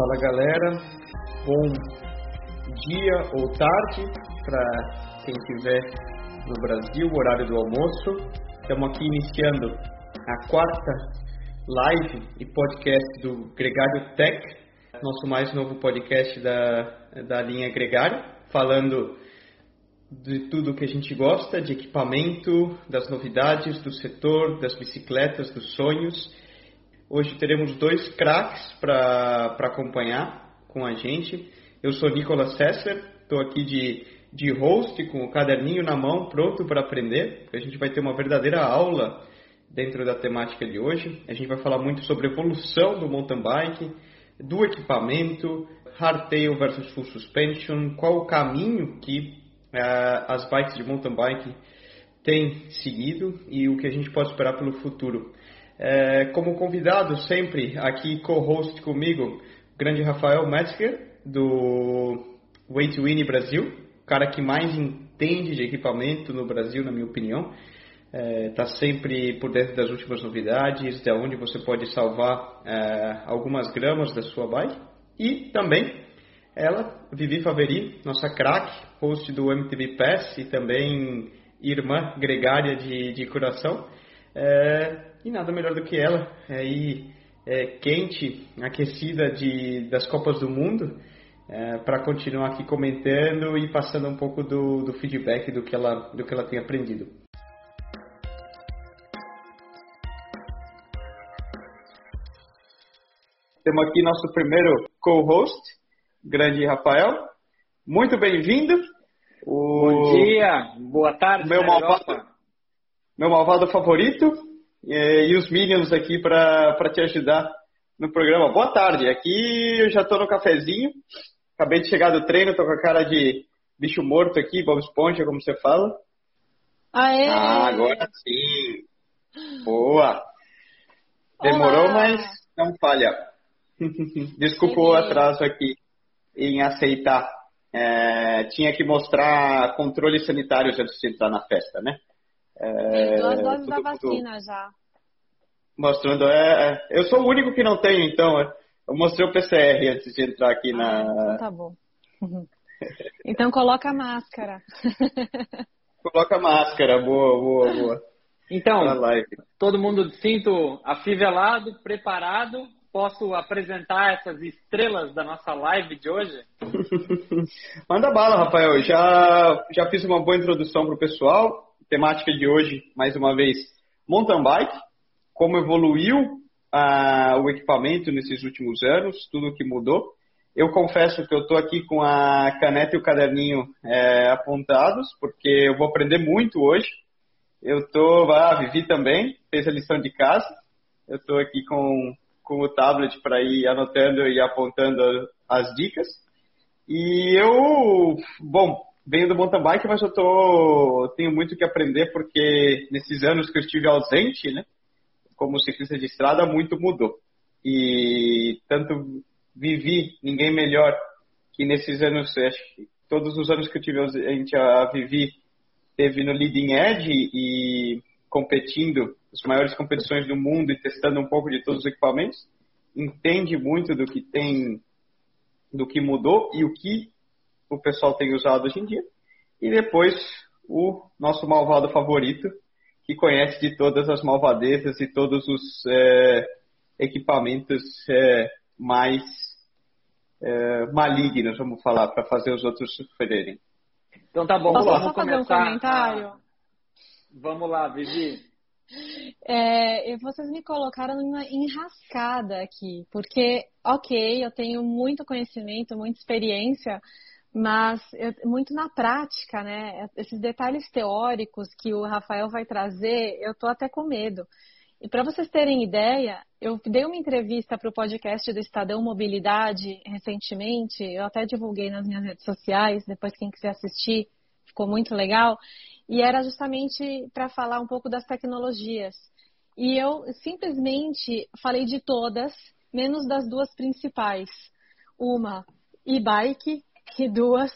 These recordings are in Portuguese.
Fala galera, bom dia ou tarde para quem estiver no Brasil, horário do almoço. Estamos aqui iniciando a quarta live e podcast do Gregário Tech, nosso mais novo podcast da, da linha Gregário, falando de tudo que a gente gosta, de equipamento, das novidades do setor, das bicicletas, dos sonhos Hoje teremos dois craques para acompanhar com a gente. Eu sou Nicolas Sessler, estou aqui de, de host com o caderninho na mão, pronto para aprender. A gente vai ter uma verdadeira aula dentro da temática de hoje. A gente vai falar muito sobre evolução do mountain bike, do equipamento, hardtail versus full suspension, qual o caminho que uh, as bikes de mountain bike têm seguido e o que a gente pode esperar pelo futuro. É, como convidado sempre aqui co-host comigo, o grande Rafael Metzger do Way to Win Brasil, o cara que mais entende de equipamento no Brasil, na minha opinião. Está é, sempre por dentro das últimas novidades, de onde você pode salvar é, algumas gramas da sua bike. E também ela, Vivi Faveri, nossa craque, host do MTV Pass e também irmã gregária de, de coração. É, e nada melhor do que ela, aí é, quente, aquecida de, das Copas do Mundo, é, para continuar aqui comentando e passando um pouco do, do feedback do que, ela, do que ela tem aprendido. Temos aqui nosso primeiro co-host, grande Rafael. Muito bem-vindo. O... Bom dia, boa tarde. Meu malvado, meu malvado favorito, e, e os Minions aqui para te ajudar no programa. Boa tarde, aqui eu já estou no cafezinho, acabei de chegar do treino, estou com a cara de bicho morto aqui, Bob Esponja, como você fala. Aê! Ah, agora sim! Boa! Demorou, Olá. mas não falha. Desculpa o atraso aqui em aceitar. É, tinha que mostrar controles sanitários antes de entrar na festa, né? É, tem duas doses da vacina já. Mostrando, é, é, eu sou o único que não tem, então. É, eu mostrei o PCR antes de entrar aqui na. Ah, então tá bom. Então coloca a máscara. coloca a máscara, boa, boa, boa. Então, todo mundo sinto afivelado, preparado. Posso apresentar essas estrelas da nossa live de hoje? Manda bala, Rafael. Já, já fiz uma boa introdução para o pessoal temática de hoje, mais uma vez, mountain bike, como evoluiu ah, o equipamento nesses últimos anos, tudo que mudou. Eu confesso que eu estou aqui com a caneta e o caderninho é, apontados, porque eu vou aprender muito hoje. Eu estou, ah, Vivi também, fez a lição de casa. Eu estou aqui com, com o tablet para ir anotando e apontando as dicas. E eu, bom, venho do mountain bike, mas eu tô, tenho muito que aprender porque nesses anos que eu estive ausente, né, como ciclista de estrada, muito mudou. E tanto vivi, ninguém melhor que nesses anos, acho que todos os anos que eu tive ausente, a Vivi teve no leading edge e competindo as maiores competições do mundo e testando um pouco de todos os equipamentos, entende muito do que tem, do que mudou e o que o pessoal tem usado hoje em dia. E depois o nosso malvado favorito, que conhece de todas as malvadezas e todos os é, equipamentos é, mais é, malignos, vamos falar, para fazer os outros sofrerem. Então tá bom, Posso vamos só fazer um comentário? Vamos lá, Vivi. É, vocês me colocaram numa enrascada aqui, porque, ok, eu tenho muito conhecimento, muita experiência, mas muito na prática, né? Esses detalhes teóricos que o Rafael vai trazer, eu tô até com medo. E para vocês terem ideia, eu dei uma entrevista para o podcast do Estadão Mobilidade recentemente, eu até divulguei nas minhas redes sociais, depois quem quiser assistir, ficou muito legal. E era justamente para falar um pouco das tecnologias. E eu simplesmente falei de todas, menos das duas principais. Uma, e-bike, e duas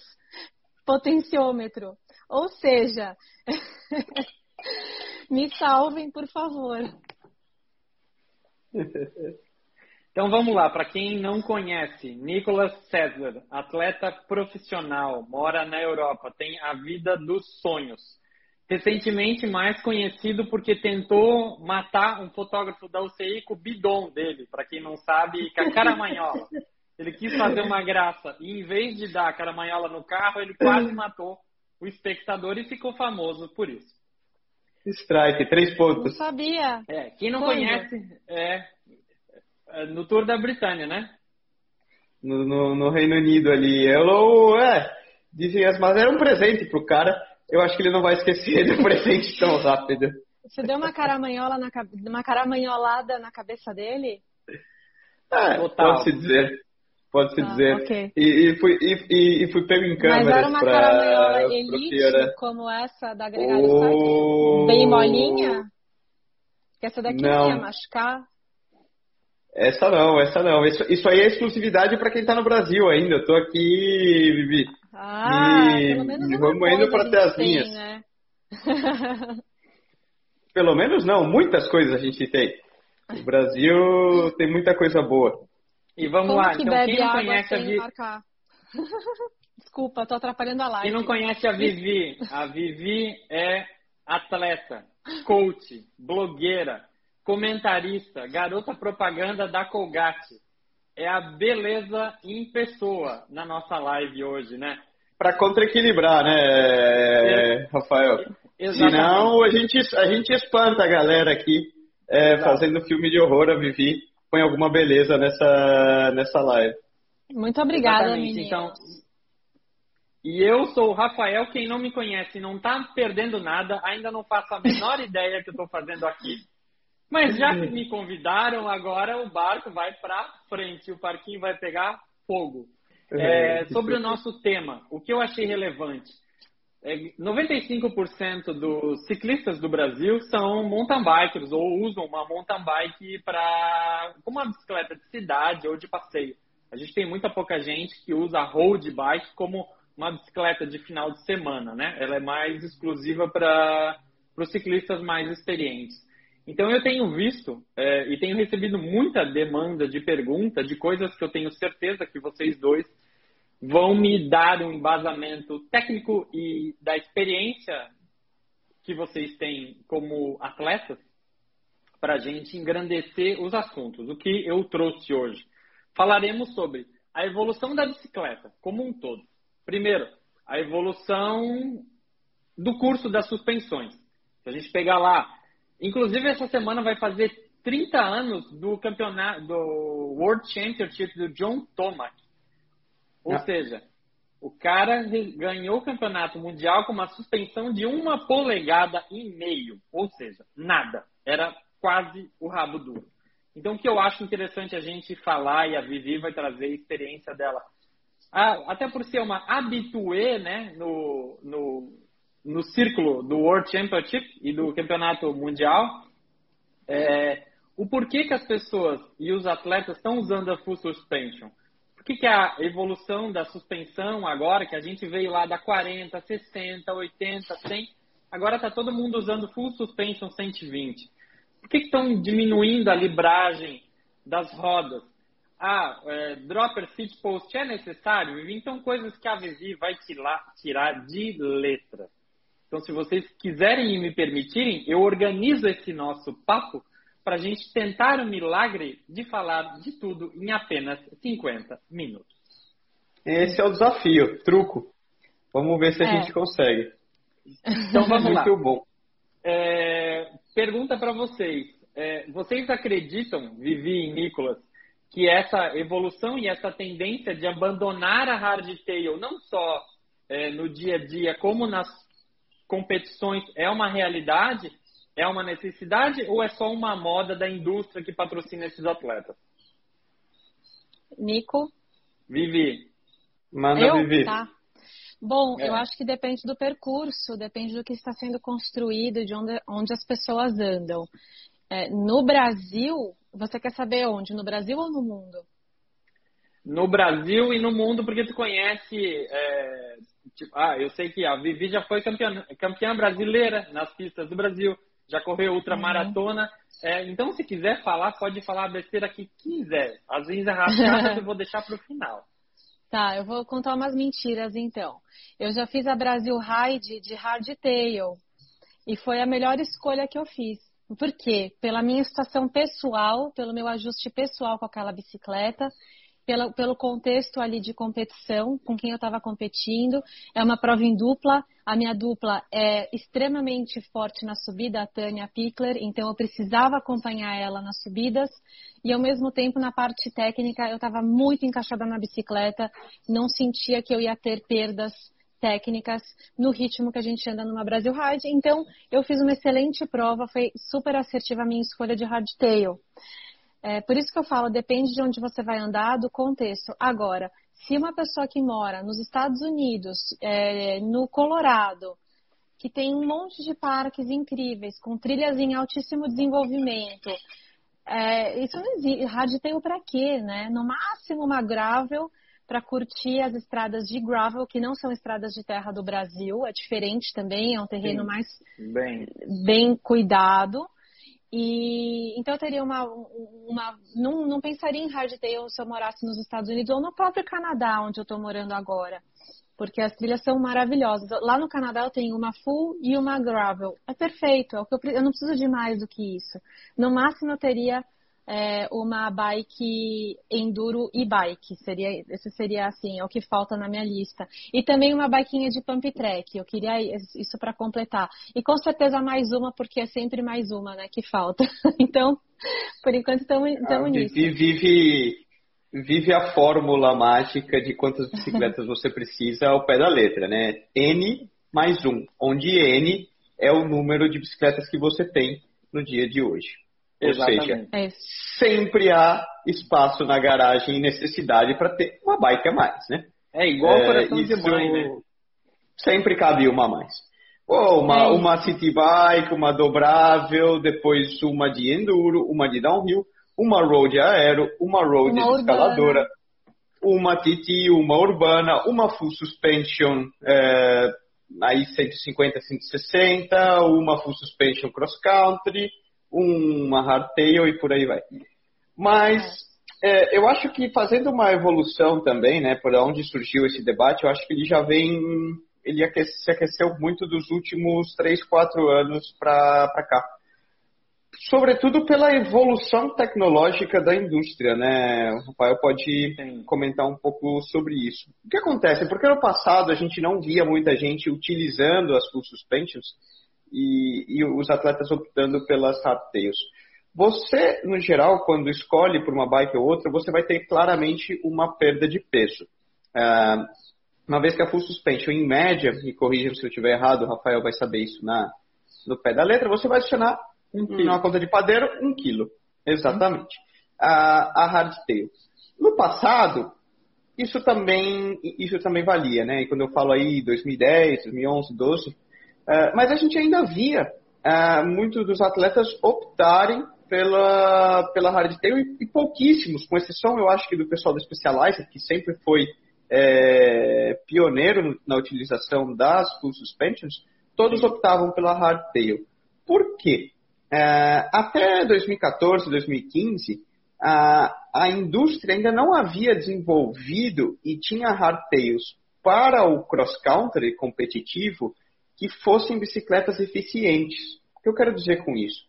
potenciômetro. Ou seja, me salvem, por favor. Então vamos lá, para quem não conhece, Nicolas César, atleta profissional, mora na Europa, tem a vida dos sonhos. Recentemente mais conhecido porque tentou matar um fotógrafo da UCI com o bidon dele, para quem não sabe, com a caramanhola. Ele quis fazer uma graça e em vez de dar a caramanhola no carro, ele quase matou o espectador e ficou famoso por isso. Strike, três pontos. Não sabia. É, quem não conhece, é, é, no Tour da Britânia, né? No, no, no Reino Unido ali. Eu, é, dizem as, mas era um presente pro cara. Eu acho que ele não vai esquecer do presente tão rápido. Você deu uma caramanhola na, uma caramanholada na cabeça dele? É, pode-se dizer. Pode-se ah, dizer. Okay. E, e, fui, e, e, fui pego em câmeras Mas era uma pra, caramanhola elite, como essa da Gregário oh... Bem molinha? Que essa daqui não. ia machucar? Essa não, essa não. Isso, isso aí é exclusividade para quem está no Brasil ainda. Eu tô aqui, Vivi. Ah, e, pelo menos e vamos indo para ter as minhas. Né? pelo menos não, muitas coisas a gente tem. O Brasil tem muita coisa boa. E vamos Como lá, que então bebe quem não água conhece a Vivi. Desculpa, tô atrapalhando a live. Quem não conhece a Vivi, a Vivi é atleta, coach, blogueira, comentarista, garota propaganda da Colgate. É a beleza em pessoa na nossa live hoje, né? Para contra-equilibrar, né, é, Rafael? Exatamente. Senão a gente, a gente espanta a galera aqui é, fazendo filme de horror, a Vivi põe alguma beleza nessa, nessa live. Muito obrigada, menina. Então, e eu sou o Rafael, quem não me conhece não está perdendo nada, ainda não faço a menor ideia que eu estou fazendo aqui. Mas já que me convidaram, agora o barco vai para frente, o parquinho vai pegar fogo. É, é sobre o nosso tema, o que eu achei relevante. É, 95% dos ciclistas do Brasil são mountain bikers ou usam uma mountain bike para uma bicicleta de cidade ou de passeio. A gente tem muita pouca gente que usa a road bike como uma bicicleta de final de semana, né? Ela é mais exclusiva para os ciclistas mais experientes. Então eu tenho visto é, e tenho recebido muita demanda de pergunta de coisas que eu tenho certeza que vocês dois vão me dar um embasamento técnico e da experiência que vocês têm como atletas para a gente engrandecer os assuntos. O que eu trouxe hoje. Falaremos sobre a evolução da bicicleta como um todo. Primeiro, a evolução do curso das suspensões. Se a gente pegar lá Inclusive, essa semana vai fazer 30 anos do campeonato, do World Championship do John Tomac. Ou ah. seja, o cara ganhou o campeonato mundial com uma suspensão de uma polegada e meio. Ou seja, nada. Era quase o rabo duro. Então, o que eu acho interessante a gente falar, e a Vivi vai trazer a experiência dela, ah, até por ser uma habituê né, no, no, no círculo do World Championship e do Campeonato Mundial, é, o porquê que as pessoas e os atletas estão usando a full suspension. Por que, que a evolução da suspensão agora, que a gente veio lá da 40, 60, 80, 100, agora está todo mundo usando full suspension 120. Por que estão diminuindo a libragem das rodas? Ah, é, dropper seat post é necessário? Então, coisas que a Vivi vai tirar, tirar de letra. Então, se vocês quiserem e me permitirem, eu organizo esse nosso papo para a gente tentar o milagre de falar de tudo em apenas 50 minutos. Esse é o desafio, truco. Vamos ver se a é. gente consegue. Então vamos Muito lá. Muito bom. É, pergunta para vocês. É, vocês acreditam, Vivi e Nicolas, que essa evolução e essa tendência de abandonar a hardtail, não só é, no dia a dia, como nas competições é uma realidade, é uma necessidade ou é só uma moda da indústria que patrocina esses atletas? Nico? Vivi. Manda eu? Vivi. Tá. Bom, é. eu acho que depende do percurso, depende do que está sendo construído, de onde, onde as pessoas andam. É, no Brasil, você quer saber onde? No Brasil ou no mundo? No Brasil e no mundo, porque tu conhece é, Tipo, ah, eu sei que a Vivi já foi campeã, campeã brasileira nas pistas do Brasil. Já correu ultramaratona. Uhum. É, então, se quiser falar, pode falar a besteira que quiser. As vezes arrastadas eu vou deixar para o final. Tá, eu vou contar umas mentiras então. Eu já fiz a Brasil Ride de hardtail e foi a melhor escolha que eu fiz. Por quê? Pela minha situação pessoal, pelo meu ajuste pessoal com aquela bicicleta pelo, pelo contexto ali de competição, com quem eu estava competindo. É uma prova em dupla. A minha dupla é extremamente forte na subida, a Tânia Pickler, então eu precisava acompanhar ela nas subidas. E ao mesmo tempo, na parte técnica, eu estava muito encaixada na bicicleta, não sentia que eu ia ter perdas técnicas no ritmo que a gente anda numa Brasil Ride. Então, eu fiz uma excelente prova, foi super assertiva a minha escolha de hardtail. É, por isso que eu falo, depende de onde você vai andar, do contexto. Agora, se uma pessoa que mora nos Estados Unidos, é, no Colorado, que tem um monte de parques incríveis, com trilhas em altíssimo desenvolvimento, é, isso não existe. Hardtail para quê, né? No máximo uma gravel para curtir as estradas de gravel, que não são estradas de terra do Brasil, é diferente também, é um terreno Sim, mais bem. bem cuidado. E então eu teria uma. uma não, não pensaria em hardtail se eu morasse nos Estados Unidos ou no próprio Canadá, onde eu estou morando agora. Porque as trilhas são maravilhosas. Lá no Canadá eu tenho uma full e uma gravel. É perfeito, é o que eu, eu não preciso de mais do que isso. No máximo eu teria é, uma bike enduro e bike. Seria, esse seria assim, é o que falta na minha lista. E também uma biquinha de pump track. Eu queria isso para completar. E com certeza mais uma, porque é sempre mais uma, né, que falta. Então, por enquanto estamos ah, nisso. Vive, vive a fórmula mágica de quantas bicicletas você precisa ao pé da letra, né? N mais um, onde N é o número de bicicletas que você tem no dia de hoje. Exatamente. Ou seja, é sempre há espaço na garagem e necessidade para ter uma bike a mais, né? É igual o coração é, de mãe, né? Sempre cabe uma a mais. Ou uma, é uma city bike, uma dobrável, depois uma de enduro, uma de downhill, uma road aero, uma road uma escaladora, uma TT, uma urbana, uma full suspension é, aí 150, 160, uma full suspension cross country, uma hardtail e por aí vai. Mas é, eu acho que fazendo uma evolução também, né, por onde surgiu esse debate, eu acho que ele já vem, ele se aqueceu muito dos últimos 3, 4 anos para cá. Sobretudo pela evolução tecnológica da indústria, né? O Rafael pode comentar um pouco sobre isso. O que acontece? Porque no passado a gente não via muita gente utilizando as full suspensions, e, e os atletas optando pelas hardtails. Você, no geral, quando escolhe por uma bike ou outra, você vai ter claramente uma perda de peso. Uh, uma vez que a full suspension, em média, e corrija se eu estiver errado, o Rafael vai saber isso na, no pé da letra, você vai adicionar um quilo. conta de padeiro, um quilo. Exatamente. A, a hardtail. No passado, isso também, isso também valia, né? E quando eu falo aí 2010, 2011, 12, Uh, mas a gente ainda via uh, muitos dos atletas optarem pela, pela hardtail e, e pouquíssimos, com exceção, eu acho que do pessoal da Specialized, que sempre foi é, pioneiro na utilização das full suspensions, todos optavam pela hardtail. Por quê? Uh, até 2014, 2015, a, a indústria ainda não havia desenvolvido e tinha hardtails para o cross-country competitivo que fossem bicicletas eficientes. O que eu quero dizer com isso?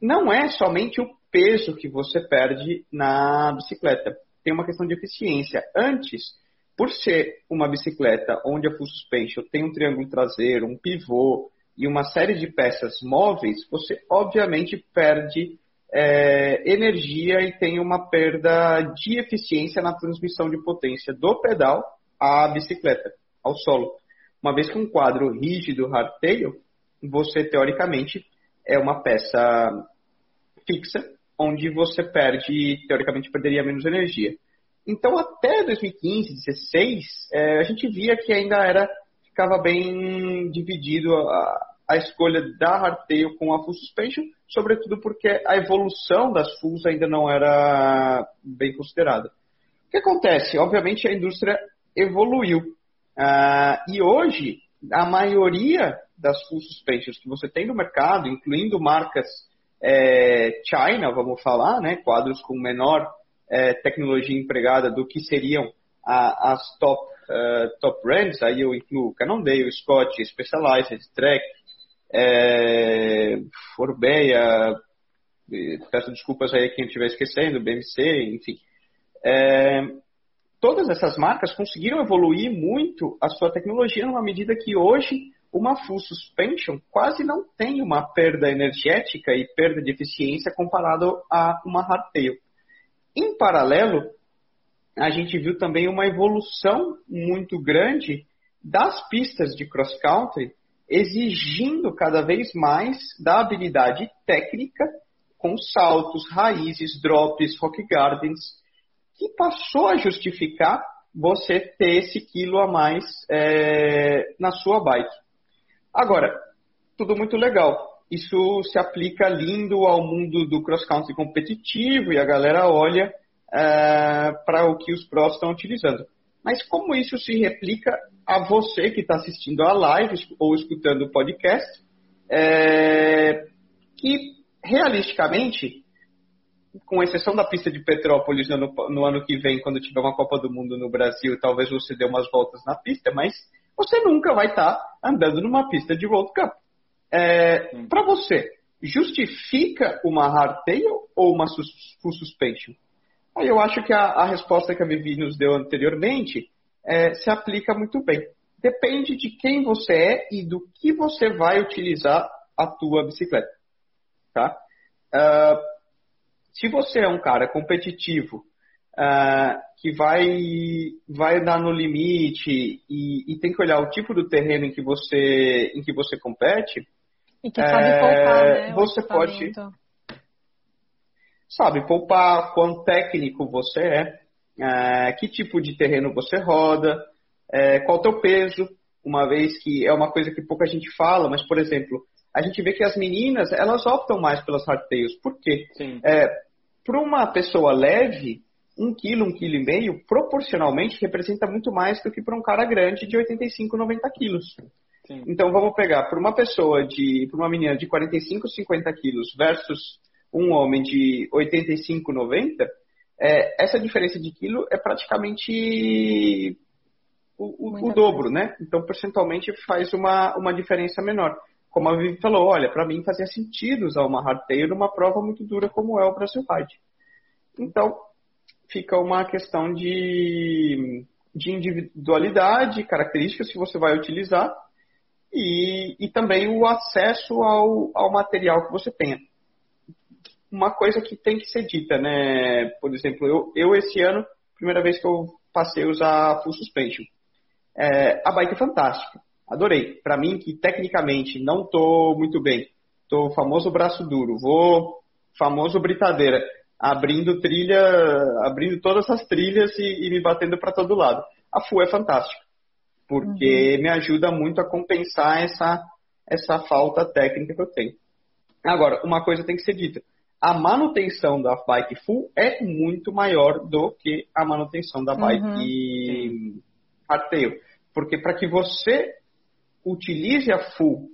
Não é somente o peso que você perde na bicicleta, tem uma questão de eficiência. Antes, por ser uma bicicleta onde a full suspension tem um triângulo traseiro, um pivô e uma série de peças móveis, você obviamente perde é, energia e tem uma perda de eficiência na transmissão de potência do pedal à bicicleta, ao solo. Uma vez que um quadro rígido, hardtail, você teoricamente é uma peça fixa, onde você perde, teoricamente, perderia menos energia. Então, até 2015, 2016, é, a gente via que ainda era ficava bem dividido a, a escolha da hardtail com a full suspension, sobretudo porque a evolução das fulls ainda não era bem considerada. O que acontece? Obviamente, a indústria evoluiu. Uh, e hoje, a maioria das full suspensions que você tem no mercado, incluindo marcas é, China, vamos falar, né, quadros com menor é, tecnologia empregada do que seriam a, as top, uh, top brands, aí eu incluo Cannondale, Scott, Specialized, Trek, é, Forbeia, peço desculpas aí a quem estiver esquecendo, BMC, enfim. É, todas essas marcas conseguiram evoluir muito a sua tecnologia numa medida que hoje uma full suspension quase não tem uma perda energética e perda de eficiência comparado a uma hardtail. Em paralelo, a gente viu também uma evolução muito grande das pistas de cross country, exigindo cada vez mais da habilidade técnica com saltos, raízes, drops, rock gardens, que passou a justificar você ter esse quilo a mais é, na sua bike. Agora, tudo muito legal. Isso se aplica lindo ao mundo do cross-country competitivo e a galera olha é, para o que os pros estão utilizando. Mas como isso se replica a você que está assistindo a live ou escutando o podcast, é, que realisticamente com exceção da pista de Petrópolis no, no, ano que vem, quando tiver uma Copa do Mundo no Brasil, talvez você dê umas voltas na pista, mas você nunca vai estar tá andando numa pista de World Cup. É, Para você, justifica uma hardtail ou uma full suspension? Aí eu acho que a, a, resposta que a Vivi nos deu anteriormente é, se aplica muito bem. Depende de quem você é e do que você vai utilizar a tua bicicleta. Tá? Uh, se você é um cara competitivo, uh, que vai, vai dar no limite e, e, tem que olhar o tipo do terreno em que você, em que você compete, e que sabe é, poupar, né, você pode sabe poupar quão técnico você é, é, que tipo de terreno você roda, é, qual o teu peso, uma vez que é uma coisa que pouca gente fala, mas por exemplo, a gente vê que as meninas, elas optam mais pelas hardtails. Por quê? É, Para uma pessoa leve, um quilo, um quilo e meio, proporcionalmente representa muito mais do que para um cara grande de 85, 90 quilos. Sim. Então vamos pegar para uma pessoa de, para uma menina de 45, 50 quilos versus um homem de 85, 90, é, essa diferença de quilo é praticamente o, o, o dobro, né? Então percentualmente faz uma, uma diferença menor como a Vivi falou, olha, para mim fazia sentido usar uma hardtail numa prova muito dura como é o Brasil Ride. Então, fica uma questão de, de individualidade, características que você vai utilizar e, e também o acesso ao, ao material que você tenha. Uma coisa que tem que ser dita, né? Por exemplo, eu, eu esse ano, primeira vez que eu passei a usar full suspension. É, a bike é fantástica adorei. Para mim, que tecnicamente não tô muito bem, tô famoso braço duro, vou famoso britadeira, abrindo trilha, abrindo todas as trilhas e, e me batendo para todo lado. A FU é fantástica, porque uhum. me ajuda muito a compensar essa, essa falta técnica que eu tenho. Agora, uma coisa tem que ser dita. A manutenção da bike full é muito maior do que a manutenção da bike uhum. hardtail. Porque para que você utilize a full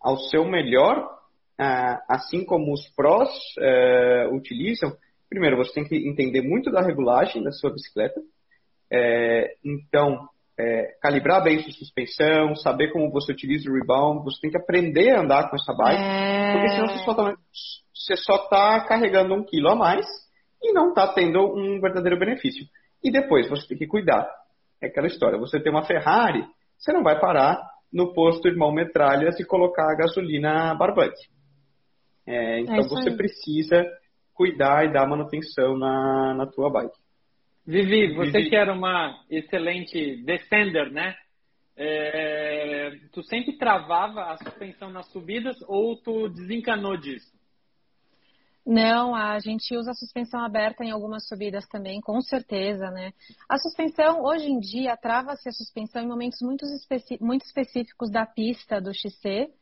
ao seu melhor, ah, assim como os prós eh, utilizam. Primeiro, você tem que entender muito da regulagem da sua bicicleta. Eh, então, é, calibrar bem sua suspensão, saber como você utiliza o rebound, você tem que aprender a andar com essa bike, é... porque senão você só está tá carregando um quilo a mais e não está tendo um verdadeiro benefício. E depois você tem que cuidar. É aquela história, você tem uma Ferrari, você não vai parar no posto Irmão Metralhas e colocar a gasolina barbante. É, então é você aí. precisa cuidar e dar manutenção na, na tua bike. Vivi, você Vivi. que era uma excelente descender, né? É, tu sempre travava a suspensão nas subidas ou tu desencanou disso? Não, a gente usa a suspensão aberta em algumas subidas também, com certeza, né? A suspensão, hoje em dia, trava-se a suspensão em momentos muito, muito específicos da pista do XC,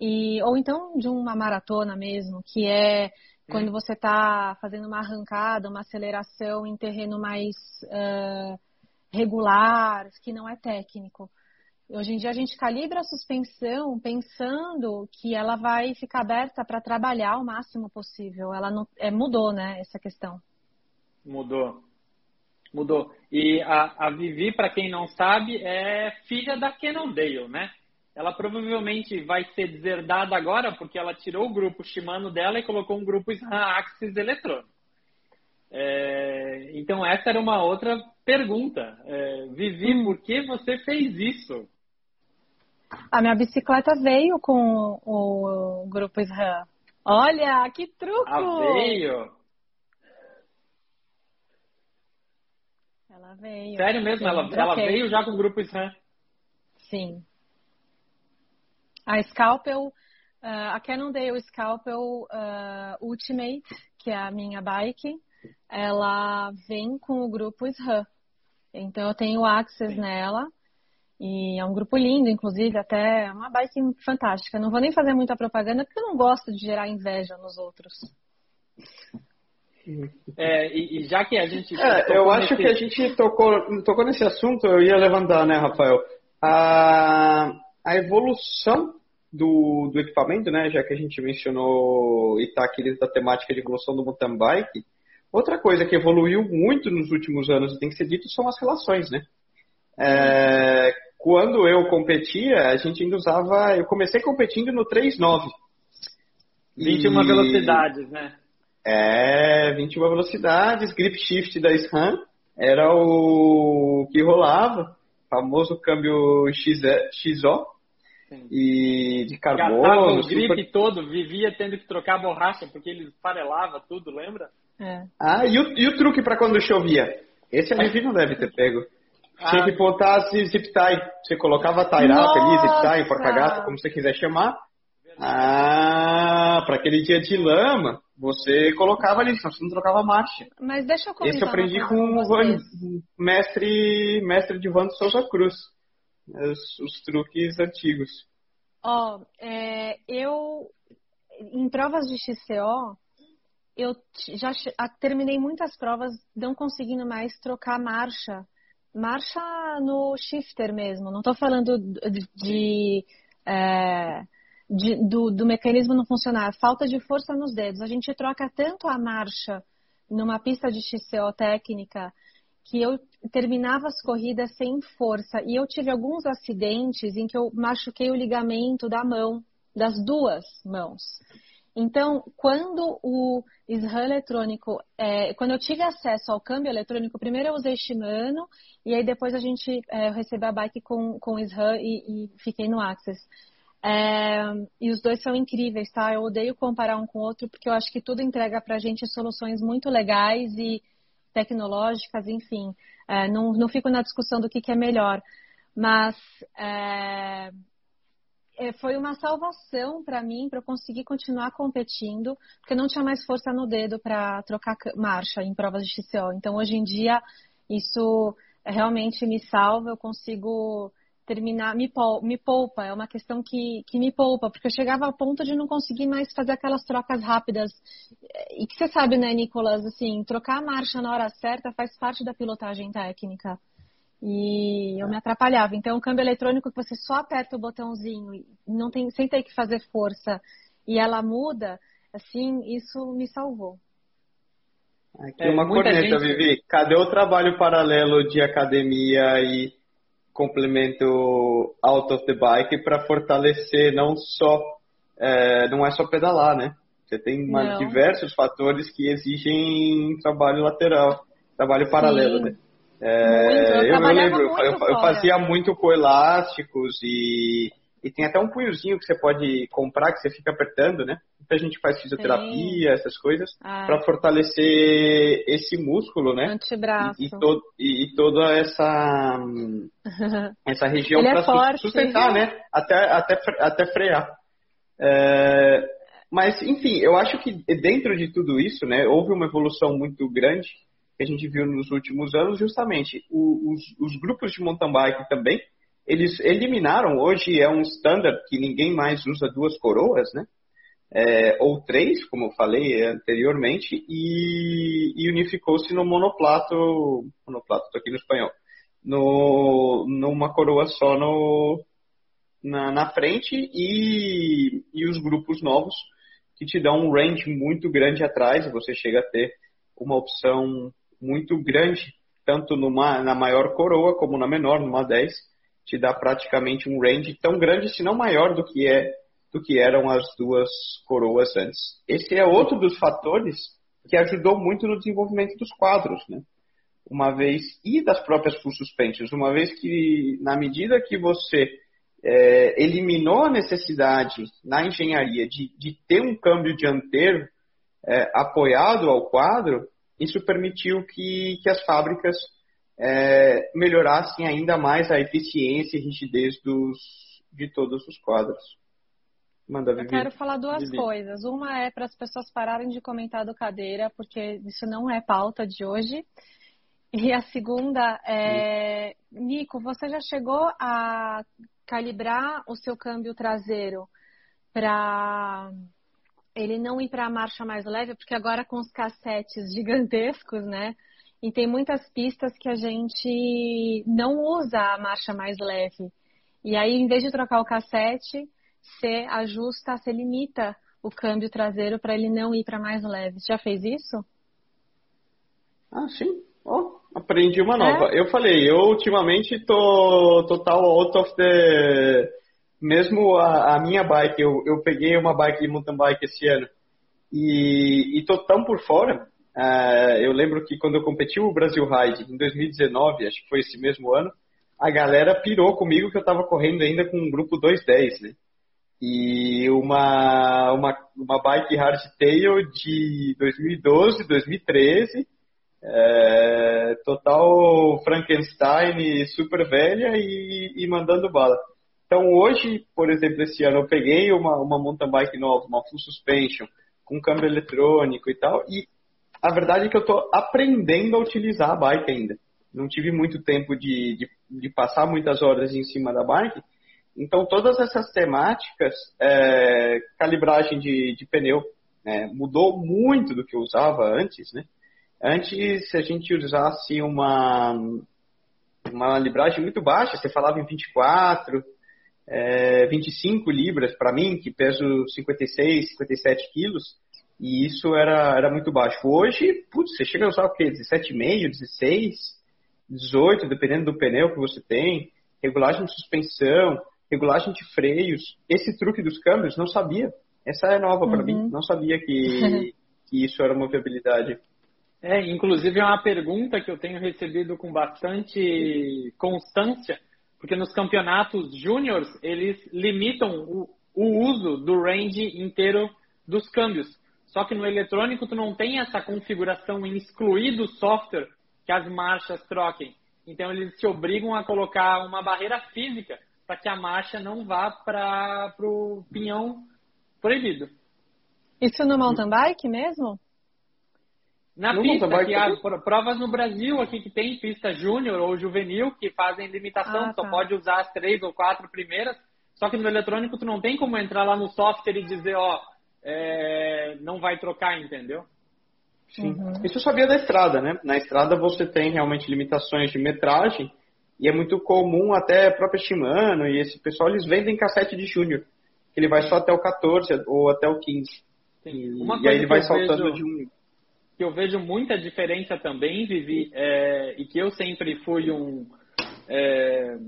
e, ou então de uma maratona mesmo, que é quando você está fazendo uma arrancada, uma aceleração em terreno mais uh, regular, que não é técnico. Hoje em dia a gente calibra a suspensão pensando que ela vai ficar aberta para trabalhar o máximo possível. Ela não, é, mudou, né, essa questão. Mudou. Mudou. E a, a Vivi, para quem não sabe, é filha da Cannondale, né? Ela provavelmente vai ser deserdada agora porque ela tirou o grupo Shimano dela e colocou um grupo Axis eletrônico. É, então essa era uma outra pergunta. É, Vivi, hum. por que você fez isso? A minha bicicleta veio com o grupo SRAM. Olha, que truco! Ah, veio? Ela veio. Sério mesmo? Ela, ela veio já com o grupo SRAM? Sim. A Scalpel, uh, a Cannondale Scalpel uh, Ultimate, que é a minha bike, ela vem com o grupo SRAM. Então eu tenho access nela. E é um grupo lindo, inclusive, até é uma bike fantástica. Não vou nem fazer muita propaganda porque eu não gosto de gerar inveja nos outros. É, e, e, já que a gente. É, eu acho nesse... que a gente tocou, tocou nesse assunto, eu ia levantar, né, Rafael? A, a evolução do, do equipamento, né, já que a gente mencionou e está aqui da temática de evolução do mountain bike, outra coisa que evoluiu muito nos últimos anos e tem que ser dito são as relações, né? É, quando eu competia, a gente ainda usava. Eu comecei competindo no 3.9. 21 e... velocidades, né? É, 21 velocidades, grip shift da SRAM era o que rolava, famoso câmbio XO Sim. e de carbono. Gastava o grip super... todo, vivia tendo que trocar borracha porque ele farelava tudo, lembra? É. Ah, e o, e o truque para quando chovia? Esse a Vivi não deve ter pego. Ah. Tinha que botar zip tie. Você colocava tie up ali, zip tie, porca-gato, como você quiser chamar. Ah, para aquele dia de lama, você colocava ali, senão você não trocava marcha. Mas deixa eu comentar Esse eu aprendi com o mestre, mestre de Vando Souza Cruz. Os, os, truques antigos. Ó, oh, é, eu em provas de XCO, eu já terminei muitas provas não conseguindo mais trocar marcha marcha no shifter mesmo. Não estou falando de, de, é, de do, do, mecanismo não funcionar. Falta de força nos dedos. A gente troca tanto a marcha numa pista de XCO técnica que eu terminava as corridas sem força. E eu tive alguns acidentes em que eu machuquei o ligamento da mão, das duas mãos. Então, quando o SRAM eletrônico, é, quando eu tive acesso ao câmbio eletrônico, primeiro eu usei Shimano e aí depois a gente é, recebeu a bike com, com SRAM e, e fiquei no Access. É, e os dois são incríveis, tá? Eu odeio comparar um com o outro porque eu acho que tudo entrega pra gente soluções muito legais e tecnológicas, enfim. É, não, não fico na discussão do que, que é melhor. Mas é, foi uma salvação para mim, para eu conseguir continuar competindo, porque não tinha mais força no dedo para trocar marcha em provas de XCO. Então, hoje em dia, isso realmente me salva, eu consigo terminar, me, me poupa, é uma questão que, que me poupa, porque eu chegava ao ponto de não conseguir mais fazer aquelas trocas rápidas. E que você sabe, né, Nicolas, assim, trocar a marcha na hora certa faz parte da pilotagem técnica. E eu me atrapalhava. Então, o câmbio eletrônico que você só aperta o botãozinho, não tem, sem ter que fazer força, e ela muda, assim, isso me salvou. Aqui é, uma corneta, gente... Vivi. Cadê o trabalho paralelo de academia e complemento out of the bike para fortalecer não só é, não é só pedalar, né? Você tem uma, diversos fatores que exigem trabalho lateral, trabalho paralelo, Sim. né? É, eu, eu, eu, lembro, eu, eu, fazia muito com elásticos e, e tem até um punhozinho que você pode comprar que você fica apertando, né? Muita gente faz fisioterapia, Sim. essas coisas, ah. para fortalecer esse músculo, né? Antebraço. E, e, to, e, e toda essa, essa região para é sustentar, né? Até, até, até frear. É, mas, enfim, eu acho que dentro de tudo isso, né, houve uma evolução muito grande que a gente viu nos últimos anos, justamente o, os, os, grupos de mountain bike também, eles eliminaram, hoje é um standard que ninguém mais usa duas coroas, né? É, ou três, como eu falei anteriormente, e, e unificou-se no monoplato, monoplato, estou aqui no espanhol, no, numa coroa só no, na, na frente e, e os grupos novos que te dão um range muito grande atrás, você chega a ter uma opção muito grande, tanto numa, na maior coroa como na menor, numa 10, te dá praticamente um range tão grande, se não maior do que é do que eram as duas coroas antes. Esse é outro dos fatores que ajudou muito no desenvolvimento dos quadros, né? Uma vez e das próprias full suspensions, uma vez que na medida que você é, eliminou a necessidade na engenharia de, de ter um câmbio dianteiro é, apoiado ao quadro, isso permitiu que, que as fábricas é, melhorassem ainda mais a eficiência e rigidez dos, de todos os quadros. Manda, Eu quero falar duas Vivi. coisas. Uma é para as pessoas pararem de comentar do cadeira, porque isso não é pauta de hoje. E a segunda é, Nico, você já chegou a calibrar o seu câmbio traseiro para ele não ir para a marcha mais leve, porque agora com os cassetes gigantescos, né? E tem muitas pistas que a gente não usa a marcha mais leve. E aí, em vez de trocar o cassete, você ajusta, você limita o câmbio traseiro para ele não ir para mais leve. Você já fez isso? Ah, sim. Oh, aprendi uma nova. É? Eu falei, eu ultimamente tô total out of the. Mesmo a, a minha bike, eu, eu peguei uma bike de mountain bike esse ano e, e tô tão por fora. Uh, eu lembro que quando eu competi o Brasil Ride em 2019, acho que foi esse mesmo ano, a galera pirou comigo que eu tava correndo ainda com um grupo 210, né? E uma, uma, uma bike hardtail de 2012, 2013, é, total Frankenstein, super velha e, e, mandando bala. Então hoje, por exemplo, esse ano eu peguei uma, uma mountain bike nova, uma full suspension, com câmbio eletrônico e tal, e a verdade é que eu estou aprendendo a utilizar a bike ainda. Não tive muito tempo de, de, de passar muitas horas em cima da bike, então, todas essas temáticas, é, calibragem de, de pneu, né, mudou muito do que eu usava antes, né? Antes, se a gente usasse uma, uma libragem muito baixa, você falava em 24, é, 25 libras para mim, que peso 56, 57 quilos, e isso era, era muito baixo. Hoje, putz, você chega a usar o quê? 17,5, 16, 18, dependendo do pneu que você tem, regulagem de suspensão, regulagem de freios, esse truque dos câmbios, não sabia. Essa é nova para uhum. mim, não sabia que, que isso era uma viabilidade. É, inclusive é uma pergunta que eu tenho recebido com bastante constância, porque nos campeonatos júniores eles limitam o, o uso do range inteiro dos câmbios. Só que no eletrônico tu não tem essa configuração em excluir do software que as marchas troquem. Então eles te obrigam a colocar uma barreira física para que a marcha não vá para o pinhão proibido. Isso no mountain bike mesmo? Na no pista, que há provas no Brasil aqui que tem pista júnior ou juvenil que fazem limitação, ah, tá. só pode usar as três ou quatro primeiras. Só que no eletrônico tu não tem como entrar lá no software e dizer, ó, é, não vai trocar, entendeu? Sim. Uhum. Isso eu sabia da estrada, né? Na estrada você tem realmente limitações de metragem e é muito comum até a própria Shimano e esse pessoal, eles vendem cassete de Júnior. Ele vai só até o 14 ou até o 15. E, e aí ele vai saltando vejo, de um. Que eu vejo muita diferença também, Vivi, é, e que eu sempre fui um. É,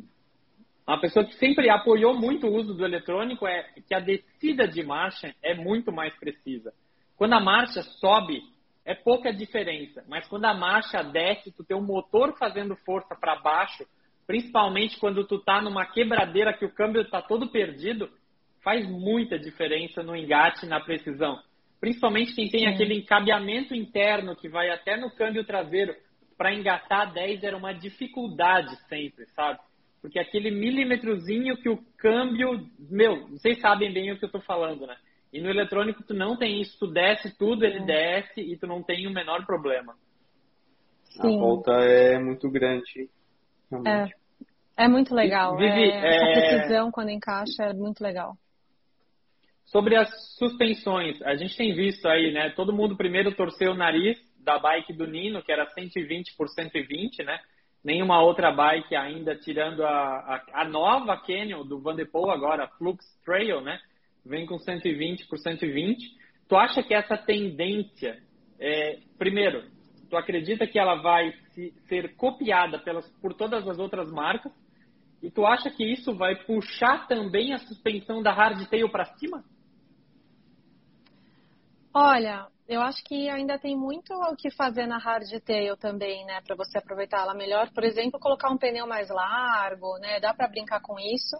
uma pessoa que sempre apoiou muito o uso do eletrônico é que a descida de marcha é muito mais precisa. Quando a marcha sobe, é pouca diferença, mas quando a marcha desce, tu tem um motor fazendo força para baixo, principalmente quando tu tá numa quebradeira que o câmbio tá todo perdido, faz muita diferença no engate, na precisão. Principalmente quem tem Sim. aquele encabeamento interno que vai até no câmbio traseiro, para engatar 10 era uma dificuldade sempre, sabe? Porque aquele milímetrozinho que o câmbio, meu, vocês sabem bem o que eu tô falando, né? E no eletrônico tu não tem isso, tu desce tudo, ele é. desce e tu não tem o menor problema. Sim. A volta é muito grande. É, é muito legal. Vivi, é, essa é, precisão quando encaixa é muito legal. Sobre as suspensões, a gente tem visto aí, né? Todo mundo primeiro torceu o nariz da bike do Nino, que era 120 por 120, né? nenhuma outra bike ainda, tirando a, a, a nova Canyon do Vanderpool agora, Flux Trail, né? Vem com 120 por 120. Tu acha que essa tendência, é, primeiro, tu acredita que ela vai se, ser copiada pelas, por todas as outras marcas? E tu acha que isso vai puxar também a suspensão da hardtail para cima? Olha, eu acho que ainda tem muito o que fazer na hardtail também, né, para você aproveitar ela melhor. Por exemplo, colocar um pneu mais largo, né, dá para brincar com isso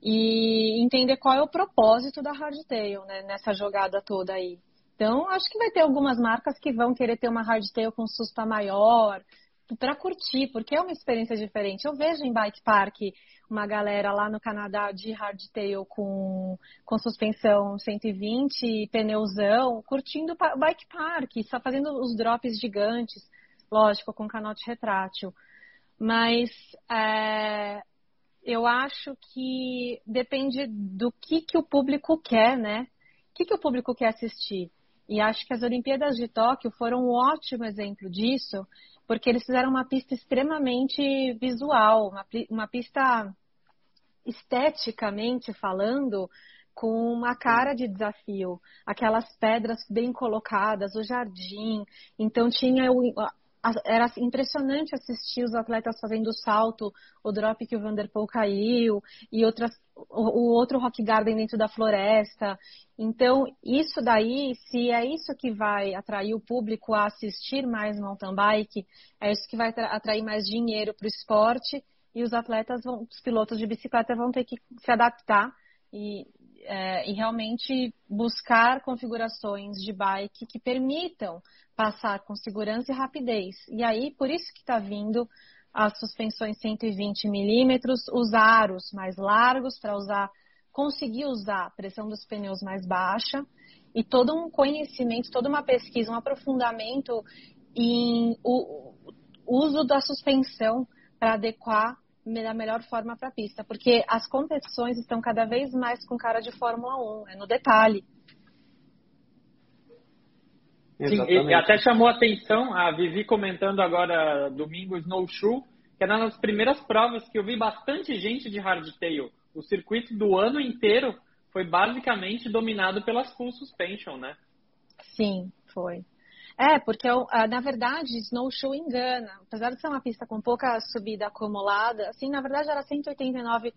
e entender qual é o propósito da hardtail, né, nessa jogada toda aí. Então, acho que vai ter algumas marcas que vão querer ter uma hardtail com susta maior, para curtir, porque é uma experiência diferente. Eu vejo em bike park uma galera lá no Canadá de hardtail com, com suspensão 120, pneuzão, curtindo o bike park, só fazendo os drops gigantes, lógico, com canote retrátil. Mas é, eu acho que depende do que, que o público quer, né? O que, que o público quer assistir? E acho que as Olimpíadas de Tóquio foram um ótimo exemplo disso, porque eles fizeram uma pista extremamente visual, uma, uma pista esteticamente falando, com uma cara de desafio, aquelas pedras bem colocadas, o jardim. Então tinha era impressionante assistir os atletas fazendo o salto, o drop que o Vanderpool caiu e outras, o, o outro rock garden dentro da floresta. Então, isso daí, se é isso que vai atrair o público a assistir mais mountain bike, é isso que vai atrair mais dinheiro para o esporte e os atletas, vão, os pilotos de bicicleta vão ter que se adaptar e, é, e realmente buscar configurações de bike que permitam passar com segurança e rapidez. E aí, por isso que está vindo as suspensões 120 milímetros, os aros mais largos para usar, conseguir usar a pressão dos pneus mais baixa e todo um conhecimento, toda uma pesquisa, um aprofundamento em o uso da suspensão para adequar da melhor forma para a pista, porque as competições estão cada vez mais com cara de Fórmula 1, é no detalhe. Sim, até chamou a atenção a Vivi comentando agora domingo Snowshoe, que era uma das primeiras provas que eu vi bastante gente de hardtail. O circuito do ano inteiro foi basicamente dominado pelas full suspension, né? Sim, foi. É, porque na verdade Snowshoe engana. Apesar de ser uma pista com pouca subida acumulada, assim, na verdade era 189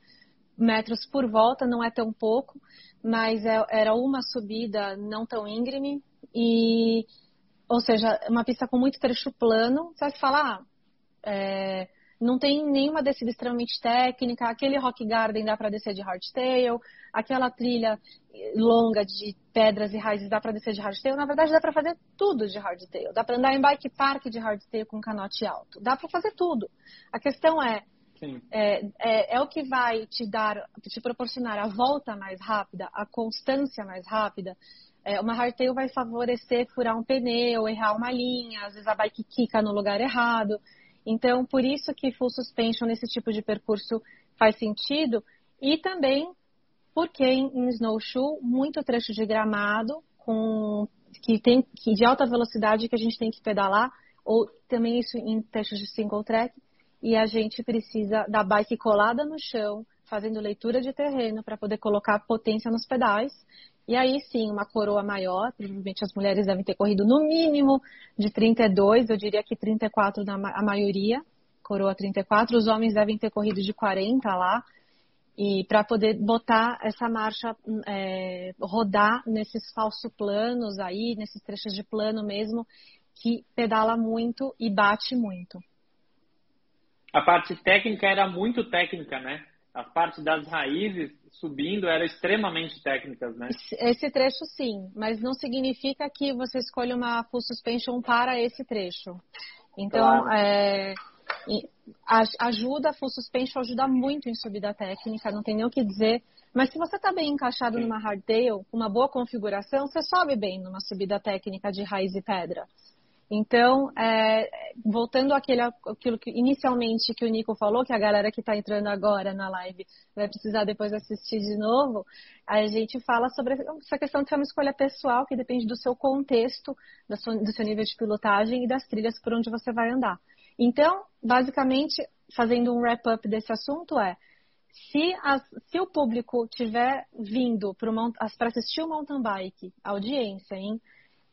metros por volta, não é tão pouco, mas é, era uma subida não tão íngreme e, ou seja, uma pista com muito trecho plano. Você vai falar, ah, é, não tem nenhuma descida extremamente técnica, aquele rock garden dá para descer de hardtail, aquela trilha longa de pedras e raízes dá para descer de hardtail. Na verdade, dá para fazer tudo de hardtail. Dá para andar em bike park de hardtail com canote alto. Dá para fazer tudo. A questão é, é, é, é, o que vai te dar, te proporcionar a volta mais rápida, a constância mais rápida. É, uma hardtail vai favorecer furar um pneu, errar uma linha, às vezes a bike quica no lugar errado. Então, por isso que full suspension nesse tipo de percurso faz sentido. E também porque em snowshoe, muito trecho de gramado, com, que tem que, de alta velocidade que a gente tem que pedalar, ou também isso em trechos de single track, e a gente precisa da bike colada no chão, fazendo leitura de terreno para poder colocar potência nos pedais. E aí sim, uma coroa maior, provavelmente as mulheres devem ter corrido no mínimo de 32, eu diria que 34 na a maioria, coroa 34, os homens devem ter corrido de 40 lá, e para poder botar essa marcha é, rodar nesses falsos planos aí, nesses trechos de plano mesmo, que pedala muito e bate muito. A parte técnica era muito técnica, né? A parte das raízes subindo eram extremamente técnicas, né? Esse trecho sim, mas não significa que você escolha uma full suspension para esse trecho. Então, claro. é, ajuda, a full suspension ajuda muito em subida técnica, não tem nem o que dizer. Mas se você está bem encaixado sim. numa hardtail, uma boa configuração, você sobe bem numa subida técnica de raiz e pedra. Então, é, voltando àquele, àquilo que inicialmente que o Nico falou, que a galera que está entrando agora na live vai precisar depois assistir de novo, a gente fala sobre essa questão de ser uma escolha pessoal, que depende do seu contexto, do seu, do seu nível de pilotagem e das trilhas por onde você vai andar. Então, basicamente, fazendo um wrap-up desse assunto é se, as, se, o público tiver vindo para assistir o mountain bike, audiência, hein?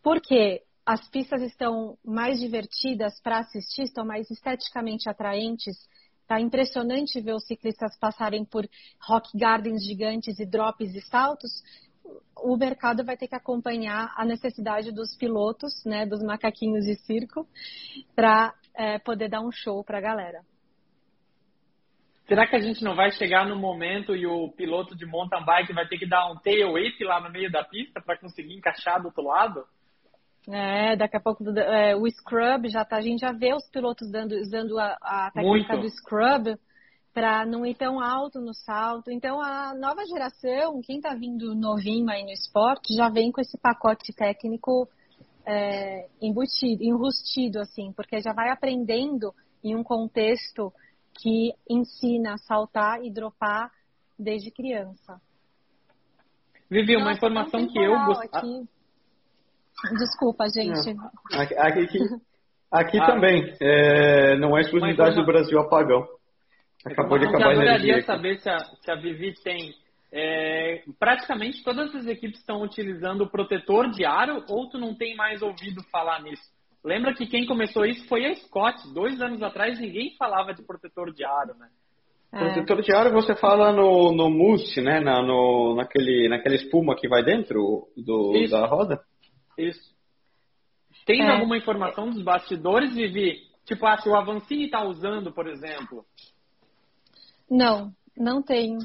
Porque as pistas estão mais divertidas para assistir, estão mais esteticamente atraentes. Tá impressionante ver os ciclistas passarem por rock gardens gigantes e drops e saltos. O mercado vai ter que acompanhar a necessidade dos pilotos, né, dos macaquinhos de circo, para é, poder dar um show para a galera. Será que a gente não vai chegar no momento e o piloto de mountain bike vai ter que dar um tail whip lá no meio da pista para conseguir encaixar do outro lado? É, daqui a pouco é, o scrub já tá, a gente já vê os pilotos dando, usando a, a técnica Muito. do scrub para não ir tão alto no salto. Então a nova geração, quem está vindo novinho aí no esporte, já vem com esse pacote técnico é, embutido, enrustido assim, porque já vai aprendendo em um contexto que ensina a saltar e dropar desde criança. Vivi, uma informação que eu gostaria. Desculpa, gente. Aqui, aqui, aqui ah, também. É, não é exclusividade do Brasil apagão. Acabou de acabar a energia. Eu adoraria saber se a, se a Vivi tem. É, praticamente todas as equipes estão utilizando o protetor de aro ou tu não tem mais ouvido falar nisso? Lembra que quem começou isso foi a Scott. Dois anos atrás ninguém falava de protetor de aro, né? É. Protetor de aro você fala no, no mousse, né? Na, no, naquele, naquela espuma que vai dentro do, da roda? Isso. Tem é. alguma informação dos bastidores, Vivi? Tipo, ah, se o Avancini está usando, por exemplo? Não, não tenho.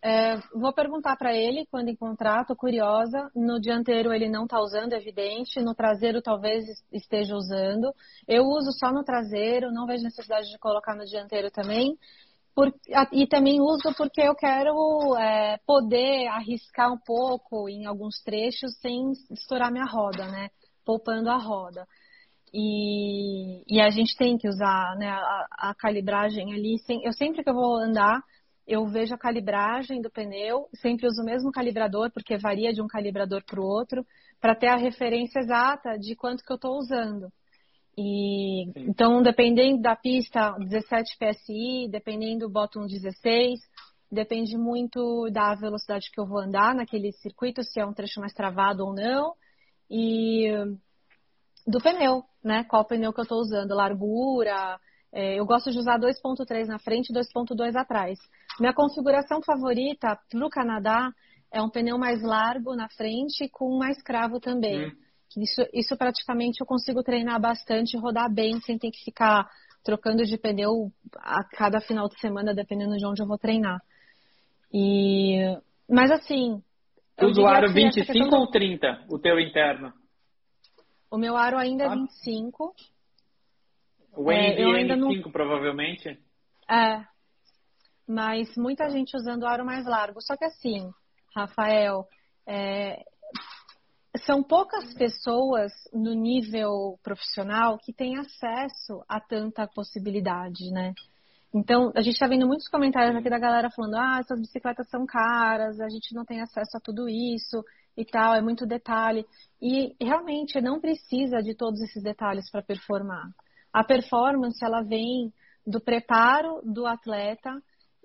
É, vou perguntar para ele quando encontrar, tô curiosa. No dianteiro ele não está usando, é evidente. No traseiro talvez esteja usando. Eu uso só no traseiro, não vejo necessidade de colocar no dianteiro também. Por, e também uso porque eu quero é, poder arriscar um pouco em alguns trechos sem estourar minha roda, né? Poupando a roda. E, e a gente tem que usar né, a, a calibragem ali. Sem, eu sempre que eu vou andar, eu vejo a calibragem do pneu, sempre uso o mesmo calibrador, porque varia de um calibrador para o outro, para ter a referência exata de quanto que eu estou usando. E, então, dependendo da pista, 17 PSI, dependendo, boto um 16, depende muito da velocidade que eu vou andar naquele circuito, se é um trecho mais travado ou não, e do pneu, né? Qual pneu que eu estou usando, largura, é, eu gosto de usar 2.3 na frente e 2.2 atrás. Minha configuração favorita para o Canadá é um pneu mais largo na frente com mais cravo também. Hum. Isso, isso praticamente eu consigo treinar bastante rodar bem sem ter que ficar trocando de pneu a cada final de semana, dependendo de onde eu vou treinar. E, mas assim. Tudo aro 25 ou 30, o teu interno? O meu aro ainda é 25. O é, eu ainda 5 não... provavelmente? É. Mas muita gente usando aro mais largo. Só que assim, Rafael, é, são poucas pessoas no nível profissional que têm acesso a tanta possibilidade, né? Então, a gente está vendo muitos comentários aqui da galera falando: ah, essas bicicletas são caras, a gente não tem acesso a tudo isso e tal, é muito detalhe. E realmente não precisa de todos esses detalhes para performar. A performance ela vem do preparo do atleta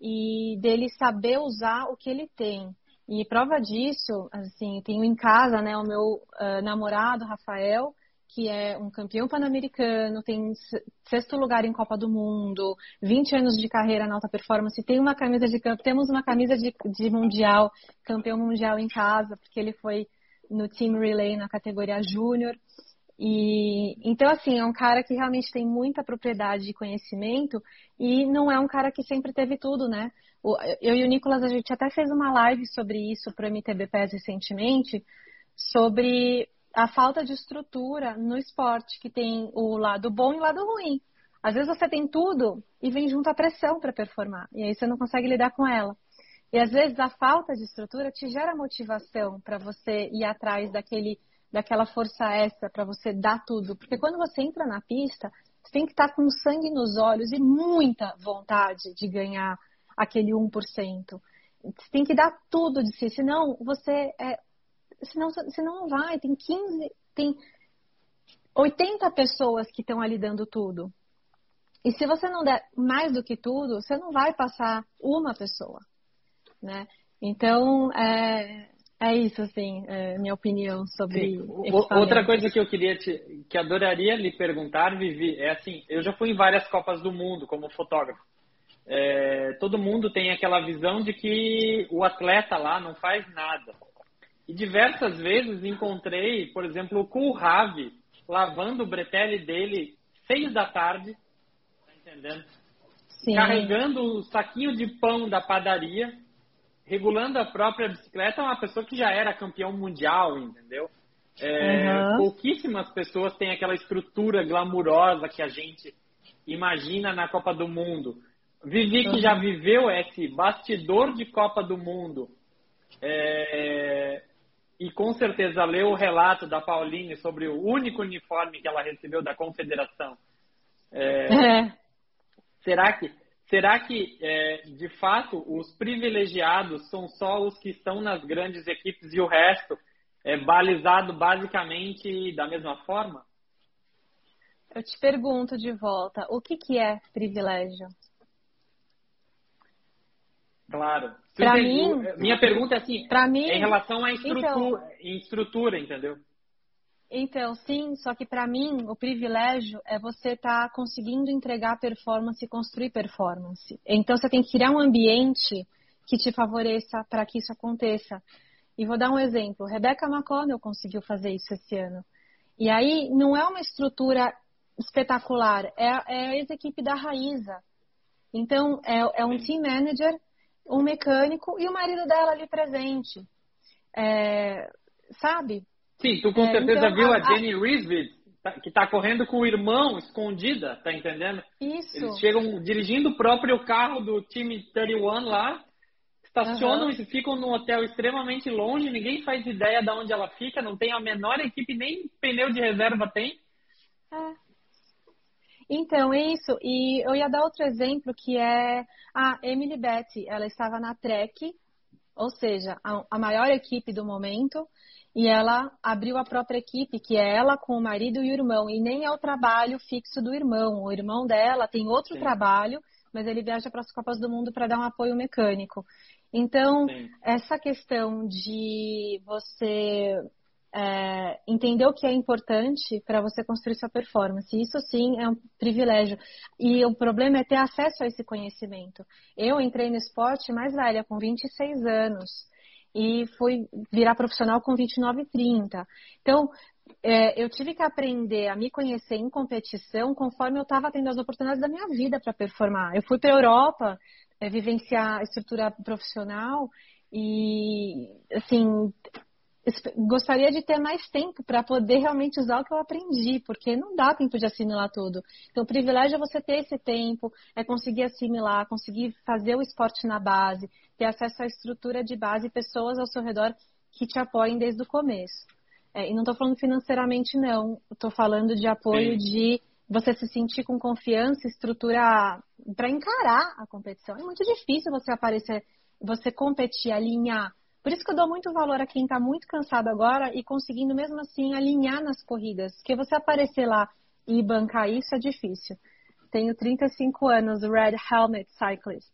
e dele saber usar o que ele tem. E prova disso, assim, tenho em casa, né, o meu uh, namorado Rafael, que é um campeão pan-americano, tem sexto lugar em Copa do Mundo, 20 anos de carreira na alta performance, tem uma camisa de temos uma camisa de, de mundial, campeão mundial em casa, porque ele foi no Team Relay na categoria júnior. E então assim, é um cara que realmente tem muita propriedade de conhecimento e não é um cara que sempre teve tudo, né? Eu e o Nicolas, a gente até fez uma live sobre isso para o MTBPS recentemente, sobre a falta de estrutura no esporte, que tem o lado bom e o lado ruim. Às vezes você tem tudo e vem junto a pressão para performar, e aí você não consegue lidar com ela. E às vezes a falta de estrutura te gera motivação para você ir atrás daquele daquela força extra para você dar tudo. Porque quando você entra na pista, você tem que estar tá com sangue nos olhos e muita vontade de ganhar aquele 1%. Você tem que dar tudo de si, senão você é, senão, senão não vai. Tem 15, tem 80 pessoas que estão ali dando tudo. E se você não der mais do que tudo, você não vai passar uma pessoa, né? Então, é, é isso, assim, é minha opinião sobre. Outra coisa que eu queria te, que adoraria lhe perguntar, Vivi, é assim, eu já fui em várias Copas do Mundo como fotógrafo. É, todo mundo tem aquela visão de que o atleta lá não faz nada. E diversas vezes encontrei, por exemplo, o Kohlrabi lavando o bretelle dele seis da tarde, tá entendendo? Sim. Carregando o saquinho de pão da padaria regulando a própria bicicleta é uma pessoa que já era campeão mundial, entendeu? É, uhum. Pouquíssimas pessoas têm aquela estrutura glamurosa que a gente imagina na Copa do Mundo. Vivi que uhum. já viveu esse bastidor de Copa do Mundo é, e com certeza leu o relato da Pauline sobre o único uniforme que ela recebeu da Confederação. É, é. Será que Será que, é, de fato, os privilegiados são só os que estão nas grandes equipes e o resto é balizado basicamente da mesma forma? Eu te pergunto de volta, o que, que é privilégio? Claro. Para mim, minha pergunta é assim, mim, em relação à estrutura, então, estrutura, entendeu? Então, sim, só que para mim o privilégio é você estar tá conseguindo entregar performance e construir performance. Então, você tem que criar um ambiente que te favoreça para que isso aconteça. E vou dar um exemplo. Rebecca McConnell conseguiu fazer isso esse ano. E aí, não é uma estrutura espetacular, é, é a ex-equipe da Raíza. Então, é, é, um team manager, um mecânico e o marido dela ali presente. É, sabe? Sim, tu com é, certeza então, viu a, a Jenny Risbit, tá, que está correndo com o irmão escondida, tá entendendo? Isso. Eles chegam dirigindo o próprio carro do time 31 lá, estacionam uhum. e ficam num hotel extremamente longe, ninguém faz ideia de onde ela fica, não tem a menor equipe, nem pneu de reserva tem. É. Então, é isso. E eu ia dar outro exemplo que é a Emily Betty. Ela estava na Trek, ou seja, a, a maior equipe do momento, e ela abriu a própria equipe, que é ela com o marido e o irmão, e nem é o trabalho fixo do irmão. O irmão dela tem outro Sim. trabalho, mas ele viaja para as Copas do Mundo para dar um apoio mecânico. Então, Sim. essa questão de você é, entender o que é importante para você construir sua performance, isso sim é um privilégio. E o problema é ter acesso a esse conhecimento. Eu entrei no esporte mais velha, com 26 anos e fui virar profissional com 29 e 30. Então, é, eu tive que aprender a me conhecer em competição conforme eu estava tendo as oportunidades da minha vida para performar. Eu fui para a Europa é, vivenciar a estrutura profissional e, assim, gostaria de ter mais tempo para poder realmente usar o que eu aprendi, porque não dá tempo de assimilar tudo. Então, o privilégio é você ter esse tempo, é conseguir assimilar, conseguir fazer o esporte na base, ter acesso à estrutura de base e pessoas ao seu redor que te apoiem desde o começo. É, e não estou falando financeiramente, não. Estou falando de apoio Sim. de você se sentir com confiança, estrutura para encarar a competição. É muito difícil você aparecer, você competir, alinhar por isso que eu dou muito valor a quem está muito cansado agora e conseguindo mesmo assim alinhar nas corridas. Porque você aparecer lá e bancar isso é difícil. Tenho 35 anos, Red Helmet Cyclist.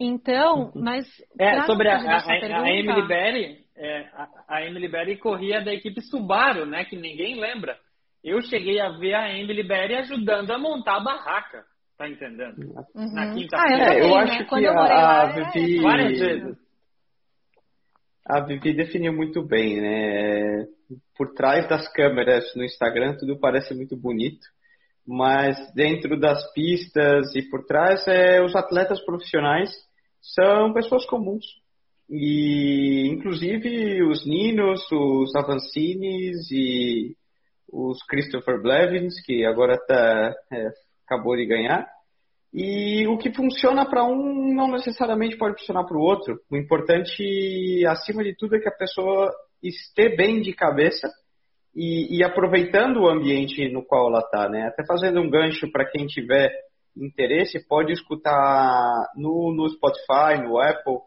Então, uhum. mas. É, sobre a, a, pergunta, a, Emily Berry, é, a, a, Emily Berry corria da equipe Subaru, né? Que ninguém lembra. Eu cheguei a ver a Emily Berry ajudando a montar a barraca. Tá entendendo? Uhum. Na quinta-feira. Ah, eu, eu né? acho Quando que a, a Vivi. Várias vezes a Vivi definiu muito bem, né? Por trás das câmeras no Instagram tudo parece muito bonito, mas dentro das pistas e por trás é, os atletas profissionais são pessoas comuns. E inclusive os Ninos, os Avancines e os Christopher Blevins, que agora tá, é, acabou de ganhar, e o que funciona para um não necessariamente pode funcionar para o outro. O importante, acima de tudo, é que a pessoa esteja bem de cabeça e, e aproveitando o ambiente no qual ela está. Né? Até fazendo um gancho para quem tiver interesse, pode escutar no, no Spotify, no Apple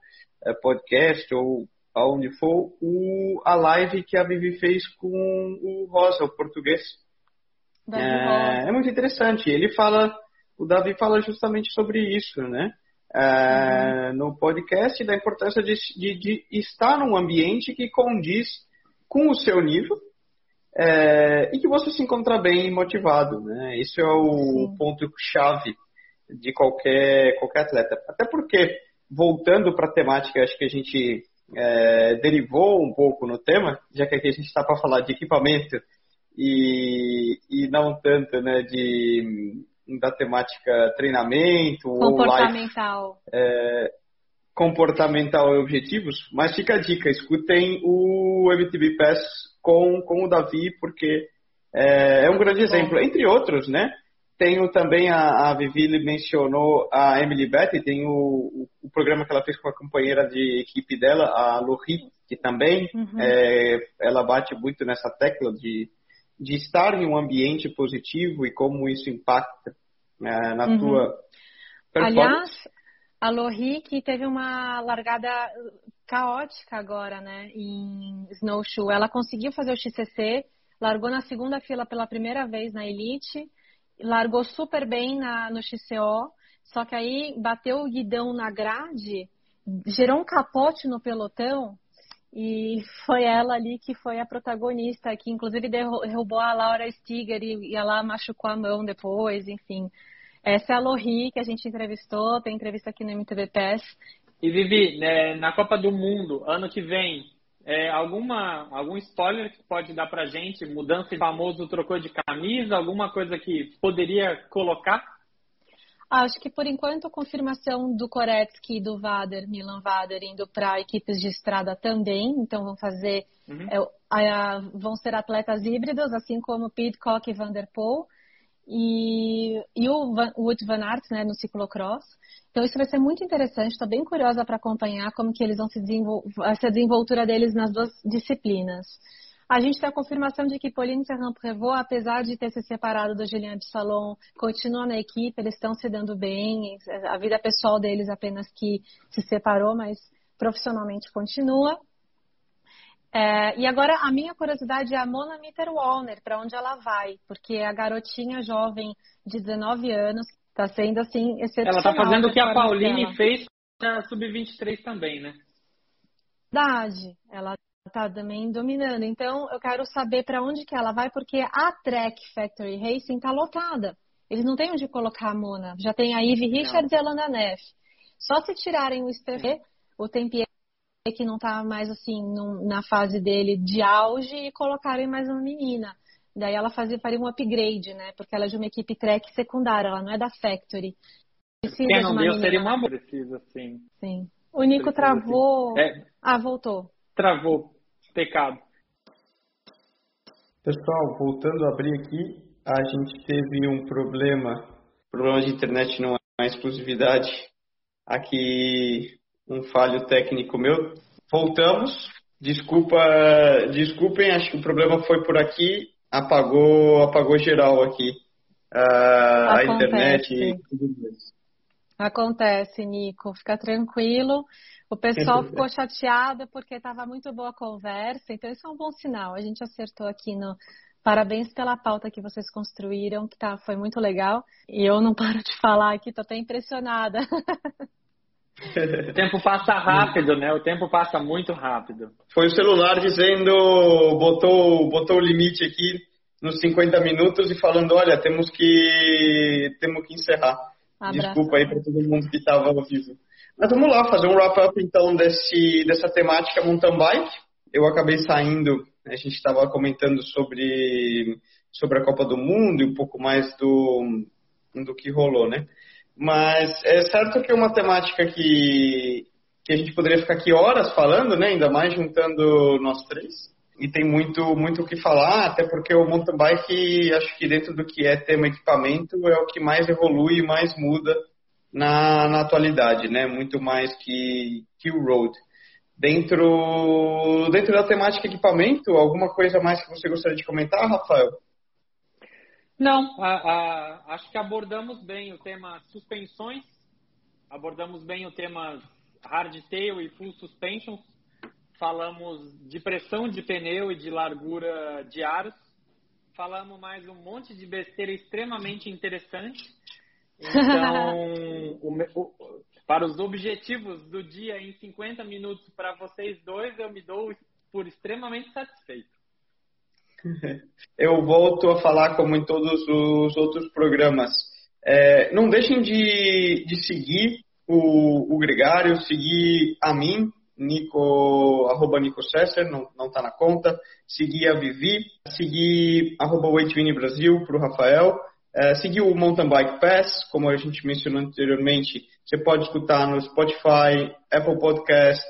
é, Podcast ou aonde for, o, a live que a Vivi fez com o Rosa, o português É, é, muito interessante. Ele fala, o Davi fala justamente sobre isso, né? É, uhum. No podcast da importância de, de, de, estar num ambiente que condiz com o seu nível é, e que você se encontra bem motivado, né? Isso é o Sim. ponto chave de qualquer qualquer atleta. Até porque voltando para a temática, acho que a gente é, derivou um pouco no tema, já que aqui a gente está para falar de equipamento e, e não tanto né, de, da temática treinamento comportamental. ou life, é, comportamental e objetivos, mas fica a dica, escutem o MTV Pass com, com o Davi, porque é, é um grande exemplo, entre outros, né? Tenho também, a, a Vivi mencionou a Emily Betty, tem o, o, programa que ela fez com a companheira de equipe dela, a Lori, que também uhum. é, ela bate muito nessa tecla de, de estar em um ambiente positivo e como isso impacta é, na uhum. tua performance. Aliás, a Lori que teve uma largada caótica agora, né, em snowshoe. Ela conseguiu fazer o XCC, largou na segunda fila pela primeira vez na Elite, largou super bem na, no XCO, só que aí bateu o guidão na grade, gerou um capote no pelotão e foi ela ali que foi a protagonista, que inclusive derrubou a Laura Stiger e, e ela machucou a mão depois, enfim. Essa é a Lori que a gente entrevistou, tem entrevista aqui no MTV PES. E Vivi, né, na Copa do Mundo, ano que vem, é, alguma, algum spoiler que pode dar pra gente? Mudança famoso trocou de camisa? Alguma coisa que poderia colocar? Acho que por enquanto a confirmação do Koretsky e do Vader, Milan Vader, indo para equipes de estrada também. Então vão fazer, uhum. é, a, vão ser atletas híbridos, assim como Pidcock e Van der Poel. E, e o Van, Wood Van Aert, né, no ciclocross. Então isso vai ser muito interessante, estou bem curiosa para acompanhar como que eles vão se desenvolver, essa desenvoltura deles nas duas disciplinas. A gente tem a confirmação de que Pauline Serrand-Prévot, apesar de ter se separado do Julien Salon, continua na equipe, eles estão se dando bem, a vida pessoal deles apenas que se separou, mas profissionalmente continua. É, e agora a minha curiosidade é a Mona Mitter-Wallner, para onde ela vai, porque a garotinha jovem de 19 anos Tá sendo assim excepcional. Ela tá fazendo o que a Pauline dela. fez na Sub-23 também, né? Verdade. Ela tá também dominando. Então, eu quero saber para onde que ela vai, porque a Track Factory Racing tá lotada. Eles não têm onde colocar a Mona. Já tem a Ivy Richards não. e a Landa Neff. Só se tirarem o Stefan, o Tempier que não tá mais assim no, na fase dele de auge e colocarem mais uma menina. Daí ela fazia, faria um upgrade, né? Porque ela é de uma equipe track secundária, ela não é da factory. Precisa Quem não de deu seria uma precisa, sim. Sim. O Nico precisa, travou. É... Ah, voltou. Travou. Pecado. Pessoal, voltando a abrir aqui, a gente teve um problema. Problema de internet não é exclusividade. Aqui um falho técnico meu. Voltamos. Desculpa, desculpem, acho que o problema foi por aqui apagou, apagou geral aqui. Uh, a internet e tudo isso. Acontece, Nico. Fica tranquilo. O pessoal ficou chateado porque estava muito boa a conversa, então isso é um bom sinal. A gente acertou aqui no. Parabéns pela pauta que vocês construíram, que tá, foi muito legal. E eu não paro de falar aqui, tô até impressionada. O tempo passa rápido, né? O tempo passa muito rápido. Foi o celular dizendo, botou, botou o limite aqui nos 50 minutos e falando, olha, temos que temos que encerrar. Desculpa aí para todo mundo que estava ao vivo. Mas vamos lá, fazer um wrap-up então desse, dessa temática mountain bike. Eu acabei saindo, a gente estava comentando sobre, sobre a Copa do Mundo e um pouco mais do, do que rolou, né? Mas é certo que é uma temática que, que a gente poderia ficar aqui horas falando, né? Ainda mais juntando nós três. E tem muito muito o que falar, até porque o mountain bike, acho que dentro do que é tema equipamento, é o que mais evolui e mais muda na, na atualidade, né? Muito mais que, que o road. Dentro, dentro da temática equipamento, alguma coisa mais que você gostaria de comentar, Rafael? Não, a, a, acho que abordamos bem o tema suspensões, abordamos bem o tema hardtail e full suspensions, falamos de pressão de pneu e de largura de aros, falamos mais um monte de besteira extremamente interessante. Então, o, o, para os objetivos do dia em 50 minutos para vocês dois, eu me dou por extremamente satisfeito. Eu volto a falar como em todos os outros programas. É, não deixem de, de seguir o, o Gregário, seguir a mim, Nico, arroba Nico Cesser, não, não tá na conta, seguir a Vivi, seguir arroba Weightvini Brasil para o Rafael, é, seguir o Mountain Bike Pass, como a gente mencionou anteriormente, você pode escutar no Spotify, Apple Podcast,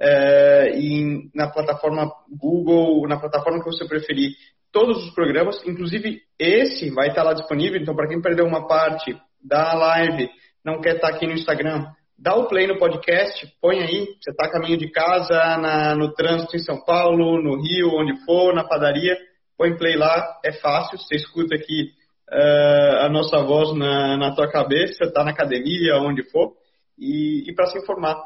é, e na plataforma Google, na plataforma que você preferir, todos os programas, inclusive esse vai estar lá disponível, então para quem perdeu uma parte da live, não quer estar aqui no Instagram, dá o play no podcast, põe aí, você está a caminho de casa, na, no trânsito em São Paulo, no Rio, onde for, na padaria, põe play lá, é fácil, você escuta aqui uh, a nossa voz na, na tua cabeça, está na academia, onde for, e, e para se informar.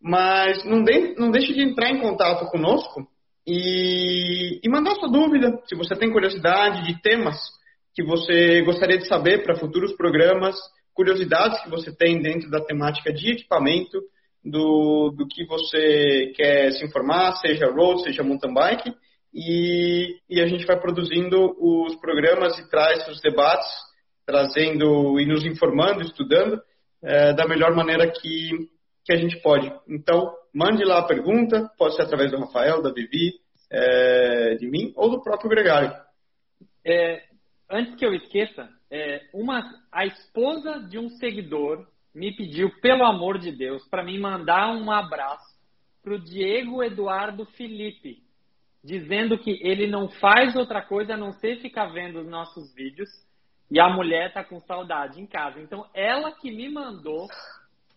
Mas não, de, não deixe de entrar em contato conosco e, e mandar sua dúvida, se você tem curiosidade de temas que você gostaria de saber para futuros programas, curiosidades que você tem dentro da temática de equipamento, do, do que você quer se informar, seja road, seja mountain bike, e, e a gente vai produzindo os programas e traz os debates, trazendo e nos informando, estudando, é, da melhor maneira que, que a gente pode. Então, mande lá a pergunta, pode ser através do Rafael, da Vivi, é, de mim ou do próprio Gregário. É, antes que eu esqueça, é, uma, a esposa de um seguidor me pediu, pelo amor de Deus, para mim mandar um abraço para o Diego Eduardo Felipe, dizendo que ele não faz outra coisa a não ser ficar vendo os nossos vídeos e a mulher tá com saudade em casa. Então, ela que me mandou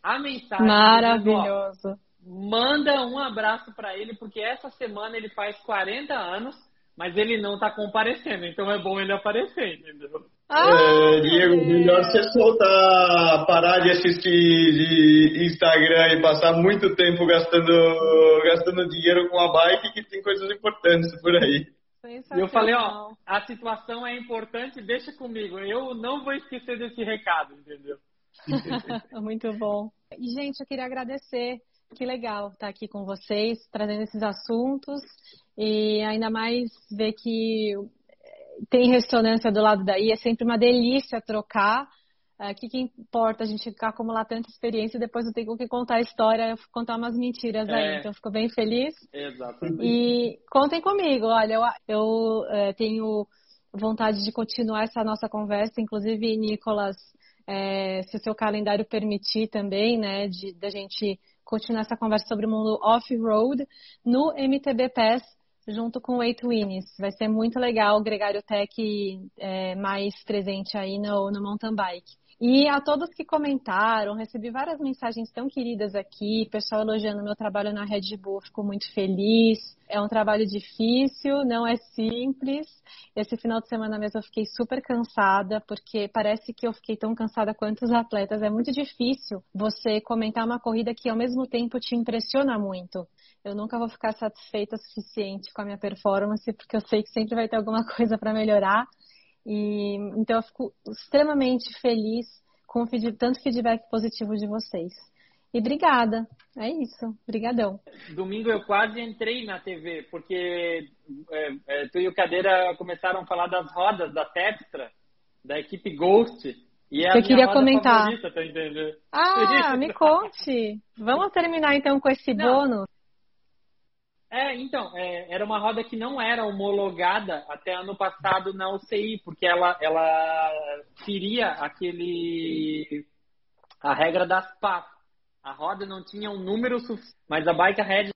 a mensagem. Maravilhoso. Dizendo, ó, manda um abraço para ele, porque essa semana ele faz 40 anos mas ele não tá comparecendo, então é bom ele aparecer, entendeu? Ah, é, Diego, melhor você soltar, parar de assistir de Instagram e passar muito tempo gastando, gastando dinheiro com a bike, que tem coisas importantes por aí. E eu falei, ó, a situação é importante, deixa comigo. Eu não vou esquecer desse recado, entendeu? muito bom. E, gente, eu queria agradecer. Que legal estar aqui com vocês, trazendo esses assuntos. E ainda mais ver que tem ressonância do lado daí, é sempre uma delícia trocar. O uh, que, que, importa a gente acumular tanta experiência e depois eu tenho que contar a história, contar umas mentiras é. aí. Então, fico bem feliz. Exatamente. E contem comigo. Olha, eu, eu uh, tenho vontade de continuar essa nossa conversa. Inclusive, Nicolas, é, se o seu calendário permitir também, né, de da gente continuar essa conversa sobre o mundo off-road no MTB Pass junto com o Eight Wins. Vai ser muito legal o Gregário Tech é, mais presente aí no, no mountain bike. E a todos que comentaram, recebi várias mensagens tão queridas aqui, pessoal elogiando meu trabalho na Red Bull, fico muito feliz. É um trabalho difícil, não é simples. Esse final de semana mesmo eu fiquei super cansada, porque parece que eu fiquei tão cansada quanto os atletas. É muito difícil você comentar uma corrida que ao mesmo tempo te impressiona muito eu nunca vou ficar satisfeita o suficiente com a minha performance, porque eu sei que sempre vai ter alguma coisa para melhorar. E então eu fico extremamente feliz com o feed, tanto feedback positivo de vocês. E obrigada. É isso. Obrigadão. Domingo eu quase entrei na TV, porque é, é, tu e o Cadeira começaram a falar das rodas da Tepstra, da equipe Ghost. E é eu queria comentar. Favorita, tá ah, me conte. Vamos terminar então com esse Não. bônus. É, então, é, era uma roda que não era homologada até ano passado na UCI, porque ela, ela feria aquele. a regra das PAS. A roda não tinha um número suficiente, mas a Bike Red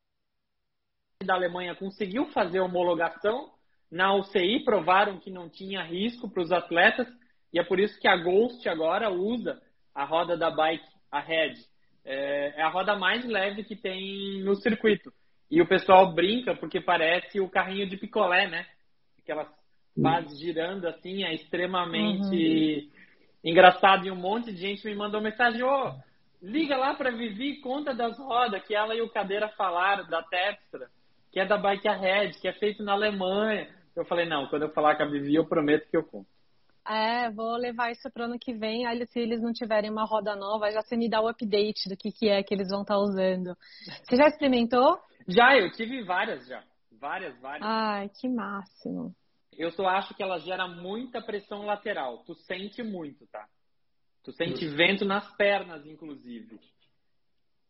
da Alemanha conseguiu fazer homologação. Na UCI provaram que não tinha risco para os atletas, e é por isso que a Ghost agora usa a roda da Bike, a Red. É, é a roda mais leve que tem no circuito. E o pessoal brinca porque parece o carrinho de picolé, né? Aquelas bases girando assim, é extremamente uhum. engraçado. E um monte de gente me mandou mensagem: ô, oh, liga lá pra Vivi conta das rodas que ela e o Cadeira falaram, da Tepstra, que é da Bike Ahead, que é feito na Alemanha. Eu falei, não, quando eu falar com a Vivi, eu prometo que eu compro. É, vou levar isso para o ano que vem. Aí, se eles não tiverem uma roda nova, já você me dá o update do que, que é que eles vão estar tá usando. Você já experimentou? Já, eu tive várias já. Várias, várias. Ai, que máximo. Eu só acho que ela gera muita pressão lateral. Tu sente muito, tá? Tu sente vento nas pernas, inclusive.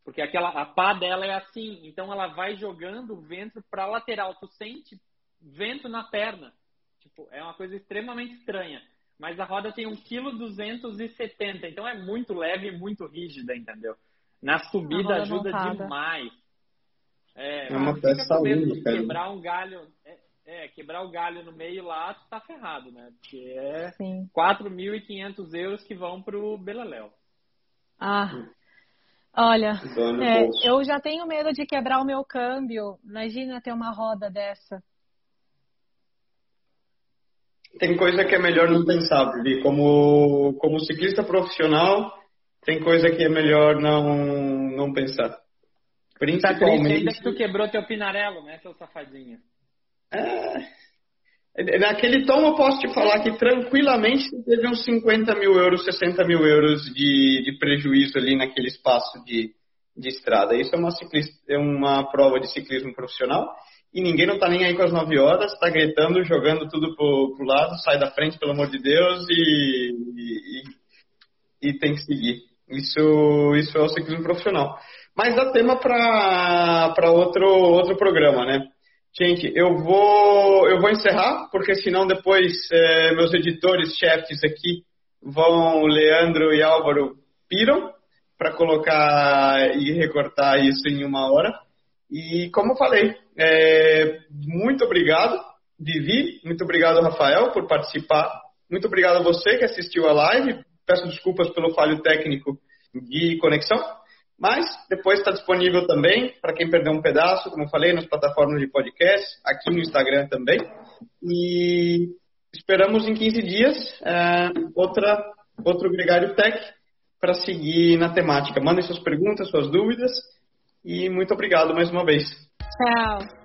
Porque aquela, a pá dela é assim, então ela vai jogando o vento para lateral. Tu sente vento na perna. Tipo, é uma coisa extremamente estranha. Mas a roda tem 1,270 kg, então é muito leve e muito rígida, entendeu? Na subida ajuda montada. demais. É, é uma peça única. Né? Quebrar um galho, é, é, quebrar o galho no meio lá, tu tá ferrado, né? Porque é 4.500 euros que vão pro Beleléu. Ah, olha, é, eu já tenho medo de quebrar o meu câmbio. Imagina ter uma roda dessa. Tem coisa que é melhor não pensar, Vivi. Como, como ciclista profissional, tem coisa que é melhor não, não pensar. Principalmente. Tá triste ainda que tu quebrou teu pinarelo, né, seu safadinho? É, naquele tom eu posso te falar que tranquilamente teve uns 50 mil euros, 60 mil euros de, de prejuízo ali naquele espaço de, de estrada. Isso é uma, ciclista, é uma prova de ciclismo profissional e ninguém não tá nem aí com as 9 horas, está gritando, jogando tudo pro, pro lado, sai da frente, pelo amor de Deus, e, e, e tem que seguir. Isso, isso é o ciclismo profissional. Mas dá tema para outro, outro programa, né? Gente, eu vou, eu vou encerrar, porque senão depois é, meus editores, chefes aqui, vão, Leandro e Álvaro, piram para colocar e recortar isso em uma hora. E como eu falei, é, muito obrigado, Vivi, muito obrigado, Rafael, por participar. Muito obrigado a você que assistiu a live. Peço desculpas pelo falho técnico de conexão. Mas depois está disponível também para quem perdeu um pedaço, como eu falei, nas plataformas de podcast, aqui no Instagram também. E esperamos em 15 dias é, outra, outro Gregário Tech para seguir na temática. Mandem suas perguntas, suas dúvidas e muito obrigado mais uma vez. Tchau.